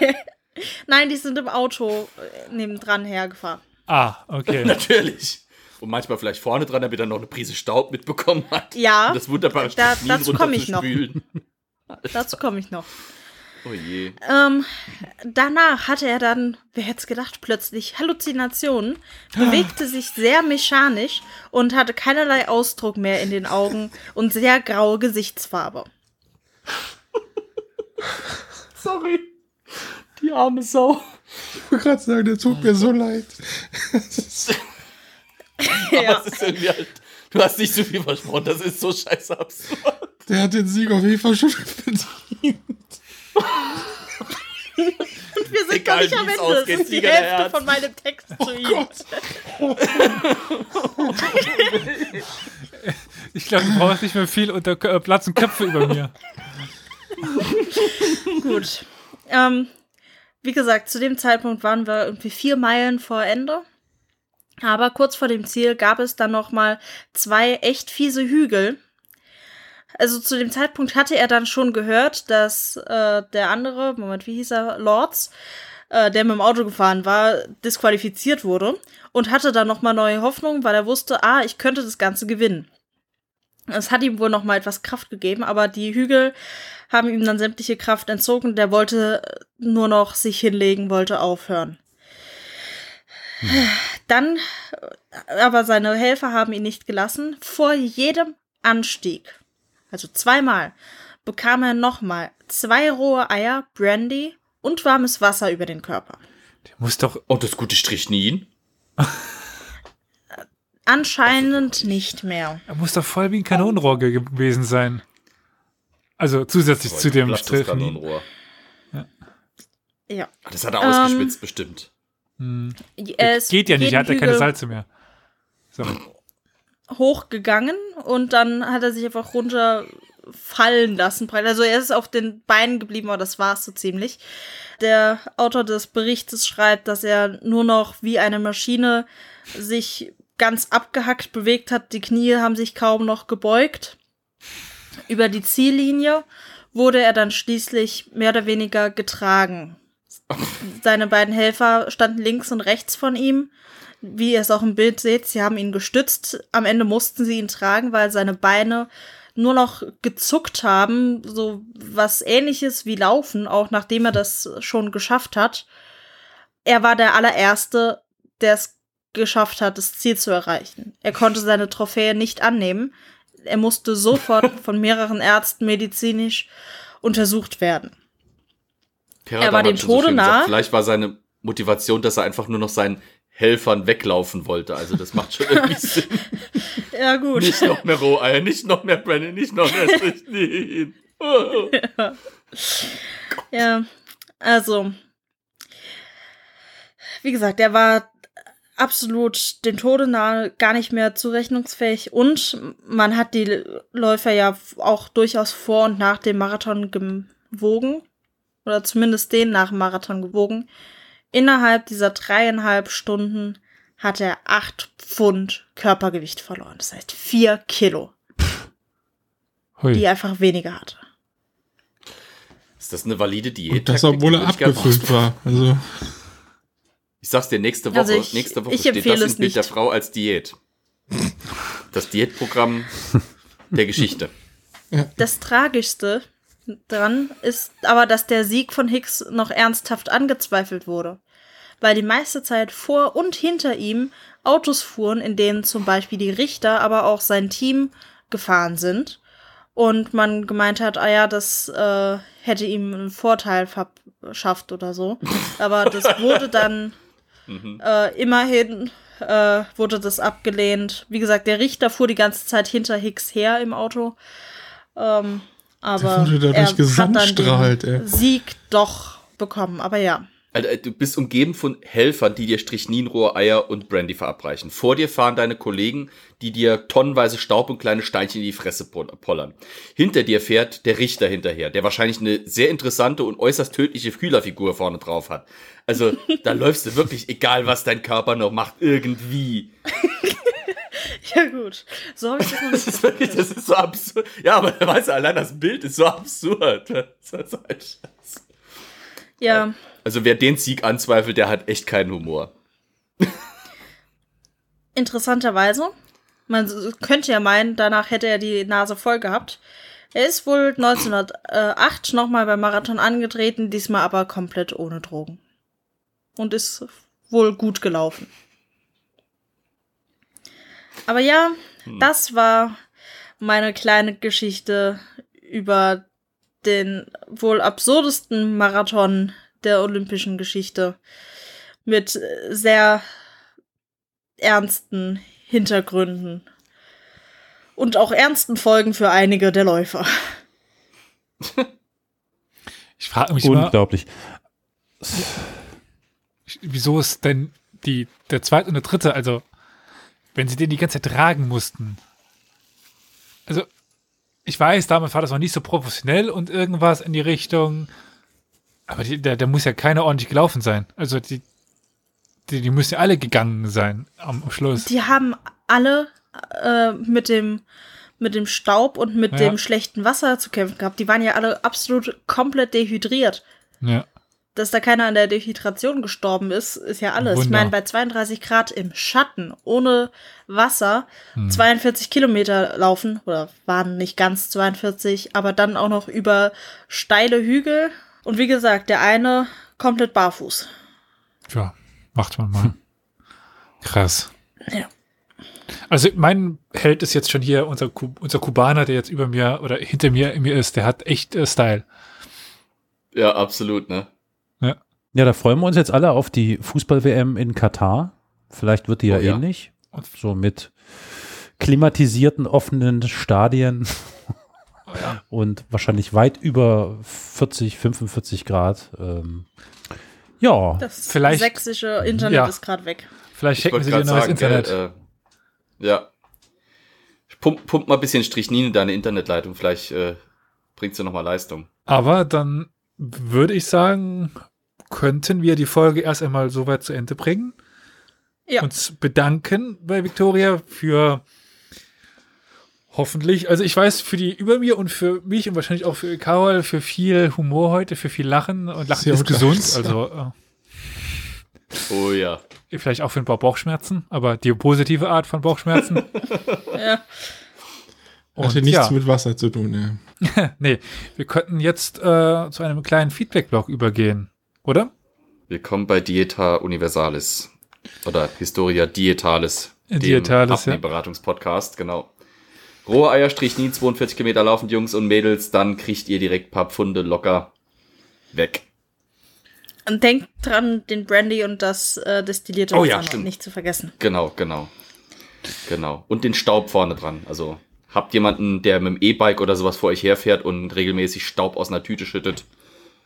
Nein, die sind im Auto äh, nebendran hergefahren. Ah, okay. Natürlich. Und manchmal vielleicht vorne dran, damit er noch eine Prise Staub mitbekommen hat. Ja, Um das wunderbare da- dazu komm ich noch. dazu komme ich noch. Oh je. Ähm, danach hatte er dann, wer hätte es gedacht, plötzlich Halluzinationen, bewegte sich sehr mechanisch und hatte keinerlei Ausdruck mehr in den Augen und sehr graue Gesichtsfarbe. Sorry. Die arme Sau. Ich wollte gerade sagen, der tut mir so leid. Aber es ist irgendwie halt. Du hast nicht so viel versprochen, das ist so scheiße absurd. Der hat den Sieg auf jeden Fall schon verdient. Und wir sind Egal, noch nicht am Ende. ausgeht, Das ist die Hälfte von meinem Text zu ihm. Ich glaube, du brauchst nicht mehr viel unter äh, Platz und Köpfe über mir. Gut. Ähm, wie gesagt, zu dem Zeitpunkt waren wir irgendwie vier Meilen vor Ende. Aber kurz vor dem Ziel gab es dann noch mal zwei echt fiese Hügel. Also zu dem Zeitpunkt hatte er dann schon gehört, dass äh, der andere, Moment, wie hieß er, Lords, äh, der mit dem Auto gefahren war, disqualifiziert wurde und hatte dann noch mal neue Hoffnung, weil er wusste, ah, ich könnte das Ganze gewinnen. Es hat ihm wohl noch mal etwas Kraft gegeben, aber die Hügel haben ihm dann sämtliche Kraft entzogen. Der wollte nur noch sich hinlegen, wollte aufhören. Dann, äh, aber seine Helfer haben ihn nicht gelassen. Vor jedem Anstieg, also zweimal, bekam er nochmal zwei rohe Eier, Brandy und warmes Wasser über den Körper. Der muss doch. Und das gute Strychnin. Anscheinend nicht mehr. Er muss doch voll wie ein Kanonenrohr ge- gewesen sein. Also zusätzlich zu dem Strich. Kanonenrohr. Ja. Ah, Das hat er Ähm, ausgespitzt, bestimmt. Es Geht ja nicht, er hat ja keine Salze mehr. So. hochgegangen und dann hat er sich einfach runterfallen lassen. Also er ist auf den Beinen geblieben, aber das war es so ziemlich. Der Autor des Berichtes schreibt, dass er nur noch wie eine Maschine sich ganz abgehackt bewegt hat. Die Knie haben sich kaum noch gebeugt. Über die Ziellinie wurde er dann schließlich mehr oder weniger getragen. Seine beiden Helfer standen links und rechts von ihm wie ihr es auch im Bild seht, sie haben ihn gestützt. Am Ende mussten sie ihn tragen, weil seine Beine nur noch gezuckt haben, so was ähnliches wie Laufen, auch nachdem er das schon geschafft hat. Er war der allererste, der es geschafft hat, das Ziel zu erreichen. Er konnte seine Trophäe nicht annehmen. Er musste sofort von mehreren Ärzten medizinisch untersucht werden. Peradam war dem Tode nah. Vielleicht war seine Motivation, dass er einfach nur noch seinen Helfern weglaufen wollte. Also das macht schon irgendwie Sinn. Ja, gut. Nicht noch mehr Roheier, nicht noch mehr Brennan, nicht noch mehr Strychnin. Oh. Ja, also, wie gesagt, er war absolut dem Tode nahe, gar nicht mehr zurechnungsfähig und man hat die Läufer ja auch durchaus vor und nach dem Marathon gewogen oder zumindest den nach dem Marathon gewogen. Innerhalb dieser dreieinhalb Stunden hat er acht Pfund Körpergewicht verloren. Das heißt vier Kilo, die Hui. er einfach weniger hatte. Ist das eine valide Diät? Und das, obwohl er abgefüllt war. Also, Ich sag's dir, nächste Woche, Also ich- nächste Woche ich steht empfehle das im Bild der Frau als Diät. Das Diätprogramm der Geschichte. Das Tragischste dran ist aber, dass der Sieg von Hicks noch ernsthaft angezweifelt wurde. Weil die meiste Zeit vor und hinter ihm Autos fuhren, in denen zum Beispiel die Richter, aber auch sein Team gefahren sind. Und man gemeint hat, ah ja, das äh, hätte ihm einen Vorteil verschafft oder so. Aber das wurde dann äh, immerhin äh, wurde das abgelehnt. Wie gesagt, der Richter fuhr die ganze Zeit hinter Hicks her im Auto. Ähm, aber wurde dadurch er hat dann gesamtstrahlt, den ey. Sieg doch bekommen. Aber ja, Alter, du bist umgeben von Helfern, die dir Strichninrohr, Eier und Brandy verabreichen. Vor dir fahren deine Kollegen, die dir tonnenweise Staub und kleine Steinchen in die Fresse pol- pollern. Hinter dir fährt der Richter hinterher, der wahrscheinlich eine sehr interessante und äußerst tödliche Kühlerfigur vorne drauf hat. Also, da läufst du wirklich, egal was dein Körper noch macht, irgendwie. ja gut. So habe ich das noch Das nicht. ist wirklich, das ist so absurd. Ja, aber weißt du, allein das Bild ist so absurd. Das ist ein Scheiß. Ja, Also, wer den Sieg anzweifelt, der hat echt keinen Humor. interessanterweise. Man könnte ja meinen, danach hätte er die Nase voll gehabt. Er ist wohl 1908 nochmal beim Marathon angetreten, diesmal aber komplett ohne Drogen. Und ist wohl gut gelaufen. Aber ja, das war meine kleine Geschichte über den wohl absurdesten Marathon der olympischen Geschichte. Mit sehr ernsten Hintergründen. Und auch ernsten Folgen für einige der Läufer. Ich frage mich immer, Unglaublich. wieso ist denn die, der zweite und der dritte, also wenn sie den die ganze Zeit tragen mussten. Also, ich weiß, damals war das noch nicht so professionell und irgendwas in die Richtung. Aber die, der, der muss ja keiner ordentlich gelaufen sein. Also die, die, die müssen ja alle gegangen sein am Schluss. Die haben alle äh, mit dem mit dem Staub und mit Ja. dem schlechten Wasser zu kämpfen gehabt. Die waren ja alle absolut komplett dehydriert. Ja. Dass da keiner an der Dehydration gestorben ist, ist ja alles. Ich Wunder. meine, bei 32 Grad im Schatten, ohne Wasser, Hm. 42 Kilometer laufen, oder waren nicht ganz 42, aber dann auch noch über steile Hügel. Und wie gesagt, der eine komplett barfuß. Ja, macht man mal. Krass. Ja. Also mein Held ist jetzt schon hier unser, Ku- unser Kubaner, der jetzt über mir oder hinter mir, mir ist. Der hat echt äh, Style. Ja, absolut, ne? Ja, da freuen wir uns jetzt alle auf die Fußball-WM in Katar. Vielleicht wird die ja Oh ja. ähnlich. So mit klimatisierten, offenen Stadien und wahrscheinlich weit über 40, 45 Grad. Ähm, ja, Das Vielleicht- sächsische Internet Ja. ist gerade weg. Vielleicht Ich schicken sie dir das sagen, Internet. gell, äh, ja. Pump, pump mal ein bisschen Strichnin in deine Internetleitung, vielleicht äh, bringt sie nochmal Leistung. Aber dann würde ich sagen, könnten wir die Folge erst einmal so weit zu Ende bringen. Ja. Uns bedanken bei Victoria für hoffentlich, also ich weiß, für die über mir und für mich und wahrscheinlich auch für Carol, für viel Humor heute, für viel Lachen und Lachen Sehr ist gut. gesund, also Oh ja. äh, vielleicht auch für ein paar Bauchschmerzen, aber die positive Art von Bauchschmerzen. Ja. Hatte Und nichts ja. mit Wasser zu tun, ne? nee, wir könnten jetzt äh, zu einem kleinen Feedback-Blog übergehen, oder? Willkommen bei Dieta Universalis. Oder Historia Dietalis. Dietalis, ja. Beratungspodcast, genau. Rohe Eier, Strichnin, 42 Kilometer laufend, Jungs und Mädels, dann kriegt ihr direkt ein paar Pfunde locker weg. Und denkt dran, den Brandy und das äh, destillierte Oh Wasser ja, nicht zu vergessen. Genau, genau. Genau. Und den Staub vorne dran. Also habt jemanden, der mit dem E-Bike oder sowas vor euch herfährt und regelmäßig Staub aus einer Tüte schüttet.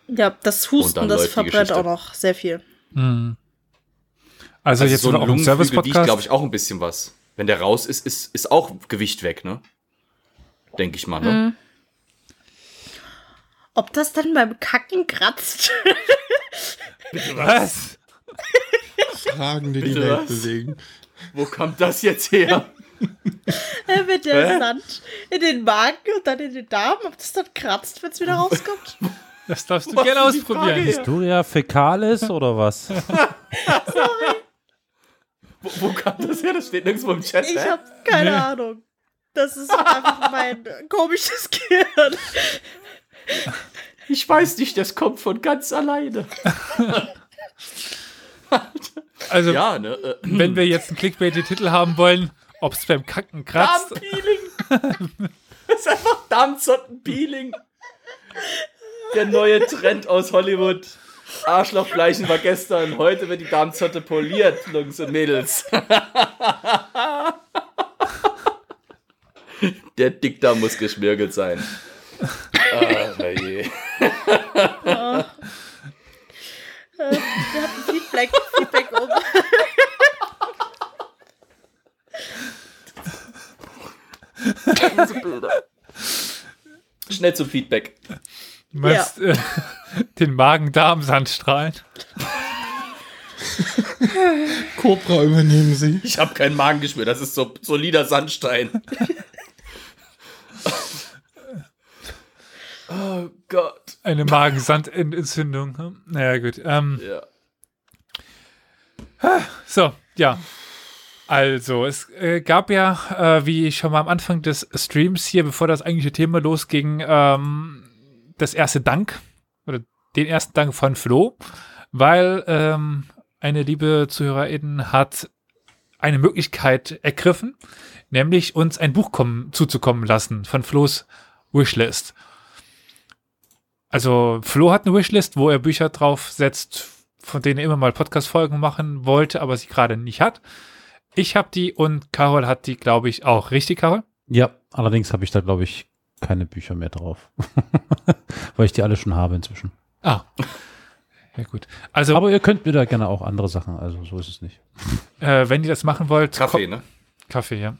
Ja, das Und Husten, das die verbrennt auch noch sehr viel. Hm. Also, Also jetzt so ein auch im Lungenflügel wiegt, glaube ich, auch ein bisschen was. Wenn der raus ist, ist, ist auch Gewicht weg, ne? Denke ich mal, ne? Mhm. Ob das dann beim Kacken kratzt? Was? Fragen, die die Bitte Welt was? bewegen. Wo kommt das jetzt her? Äh, Wenn der Hä? Sand in den Magen und dann in den Darm, ob das dann kratzt, wenn es wieder rauskommt? Das darfst du Was gerne ausprobieren. Historia Fäcalis oder was? Wo, wo kam das her? Das steht nirgendwo im Chat. Ich hä? habe keine Nee. Ahnung. Das ist einfach mein komisches Gehirn. ich weiß nicht, das kommt von ganz alleine. Also, Ja, ne? Äh, wenn wir jetzt einen Clickbait-Titel haben wollen, ob es beim Kacken kratzt, Darmpeeling. das ist einfach Darmzottenpeeling. Der neue Trend aus Hollywood. Arschlochbleichen war gestern, heute wird die Darmzotte poliert, Jungs und Mädels. Der Dickdarm muss geschmirgelt sein. Ah, na je. Äh, wir hatten Feedback, Feedback um. Diese Bilder. Schnell zum Feedback. Du meinst äh, den Magen-Darm-Sandstrahlen. Cobra übernehmen sie. Ich habe kein Magengeschwür, das ist so solider Sandstein. oh Gott. Eine Magensandentzündung. hm? Naja, gut. Ähm, Ja. So, ja. Also, es äh, gab ja, äh, wie schon mal am Anfang des Streams hier, bevor das eigentliche Thema losging, ähm, das erste Dank oder den ersten Dank von Flo, weil ähm, eine liebe Zuhörerin hat eine Möglichkeit ergriffen, nämlich uns ein Buch kommen, zuzukommen lassen von Flo's Wishlist. Also Flo hat eine Wishlist, wo er Bücher drauf setzt, von denen er immer mal Podcast-Folgen machen wollte, aber sie gerade nicht hat. Ich habe die und Carol hat die, glaube ich, auch. Richtig, Carol? Ja, allerdings habe ich da, glaube ich, keine Bücher mehr drauf. Weil ich die alle schon habe inzwischen. Ah. Ja, gut. Also, Aber ihr könnt mir da gerne auch andere Sachen, also so ist es nicht. äh, wenn ihr das machen wollt, Kaffee, ne? Kaffee, ja.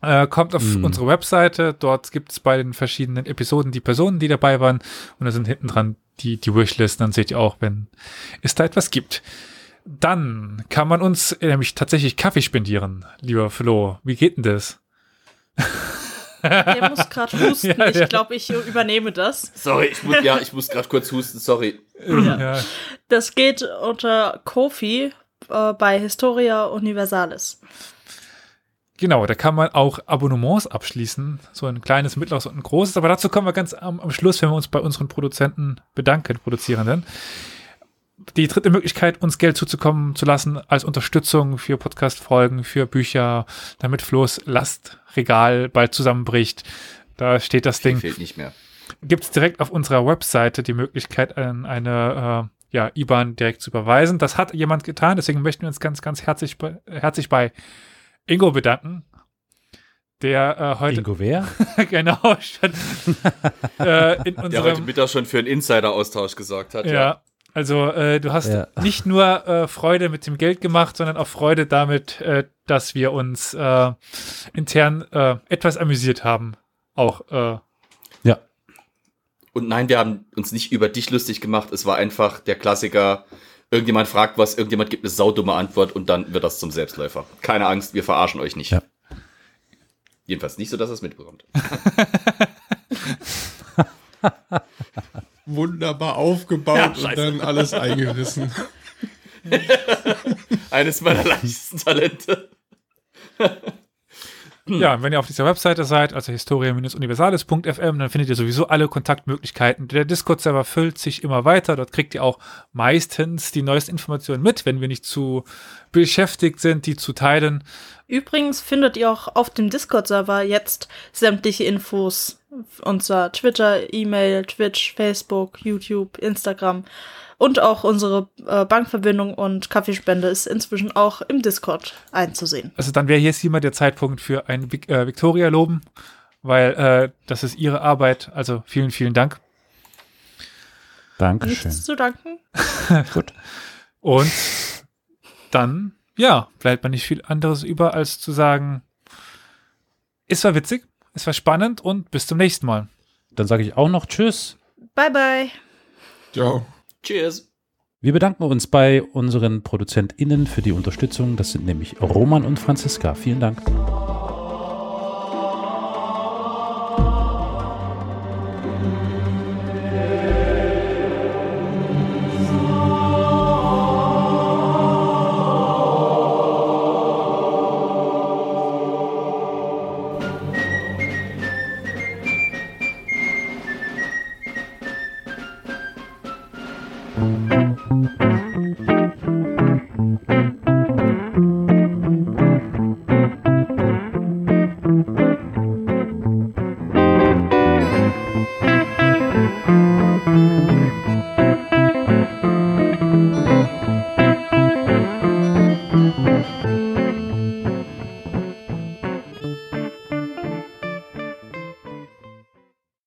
Äh, kommt auf Mm. unsere Webseite. Dort gibt es bei den verschiedenen Episoden die Personen, die dabei waren. Und da sind hinten dran die, die Wishlist. Dann seht ihr auch, wenn es da etwas gibt. Dann kann man uns nämlich tatsächlich Kaffee spendieren, lieber Flo. Wie geht denn das? Der muss gerade husten. Ja, ja. Ich glaube, ich übernehme das. Sorry, ich muss, ja, ich muss gerade kurz husten, sorry. Ja. Das geht unter Kofi äh, bei Historia Universalis. Genau, da kann man auch Abonnements abschließen. So ein kleines, mittleres und ein großes. Aber dazu kommen wir ganz am, am Schluss, wenn wir uns bei unseren Produzenten bedanken, Produzierenden. Die dritte Möglichkeit, uns Geld zuzukommen zu lassen als Unterstützung für Podcast-Folgen, für Bücher, damit Flo's Lastregal bald zusammenbricht. Da steht das Viel Ding. fehlt nicht mehr. Gibt es direkt auf unserer Webseite die Möglichkeit, an eine äh, ja, IBAN direkt zu überweisen. Das hat jemand getan, deswegen möchten wir uns ganz, ganz herzlich bei, herzlich bei Ingo bedanken, der äh, heute Ingo wer? genau schon, äh, in Der heute unserem Mittag schon für einen Insider-Austausch gesorgt hat. ja, also äh, du hast Ja. nicht nur äh, Freude mit dem Geld gemacht, sondern auch Freude damit, äh, dass wir uns äh, intern äh, etwas amüsiert haben. Auch äh, Ja. Und nein, wir haben uns nicht über dich lustig gemacht. Es war einfach der Klassiker. Irgendjemand fragt was, irgendjemand gibt eine saudumme Antwort und dann wird das zum Selbstläufer. Keine Angst, wir verarschen euch nicht. Ja. Jedenfalls nicht so, dass ihr es mitbekommt. Wunderbar aufgebaut Ja, und dann alles eingerissen. Eines meiner leichtesten Talente. Ja, und wenn ihr auf dieser Webseite seid, also historia-universales.fm, dann findet ihr sowieso alle Kontaktmöglichkeiten. Der Discord-Server füllt sich immer weiter. Dort kriegt ihr auch meistens die neuesten Informationen mit, wenn wir nicht zu beschäftigt sind, die zu teilen. Übrigens findet ihr auch auf dem Discord-Server jetzt sämtliche Infos. Unser Twitter, E-Mail, Twitch, Facebook, YouTube, Instagram und auch unsere äh, Bankverbindung und Kaffeespende ist inzwischen auch im Discord einzusehen. Also dann wäre jetzt hiermit der Zeitpunkt für ein Vic- äh, Victoria loben, weil äh, das ist ihre Arbeit. Also vielen, vielen Dank. Dankeschön. Nichts zu danken. Gut. Und dann, ja, bleibt mir nicht viel anderes über, als zu sagen, es war witzig, es war spannend und bis zum nächsten Mal. Dann sage ich auch noch Tschüss. Bye, bye. Ciao. Cheers. Wir bedanken uns bei unseren ProduzentInnen für die Unterstützung. Das sind nämlich Roman und Franziska. Vielen Dank.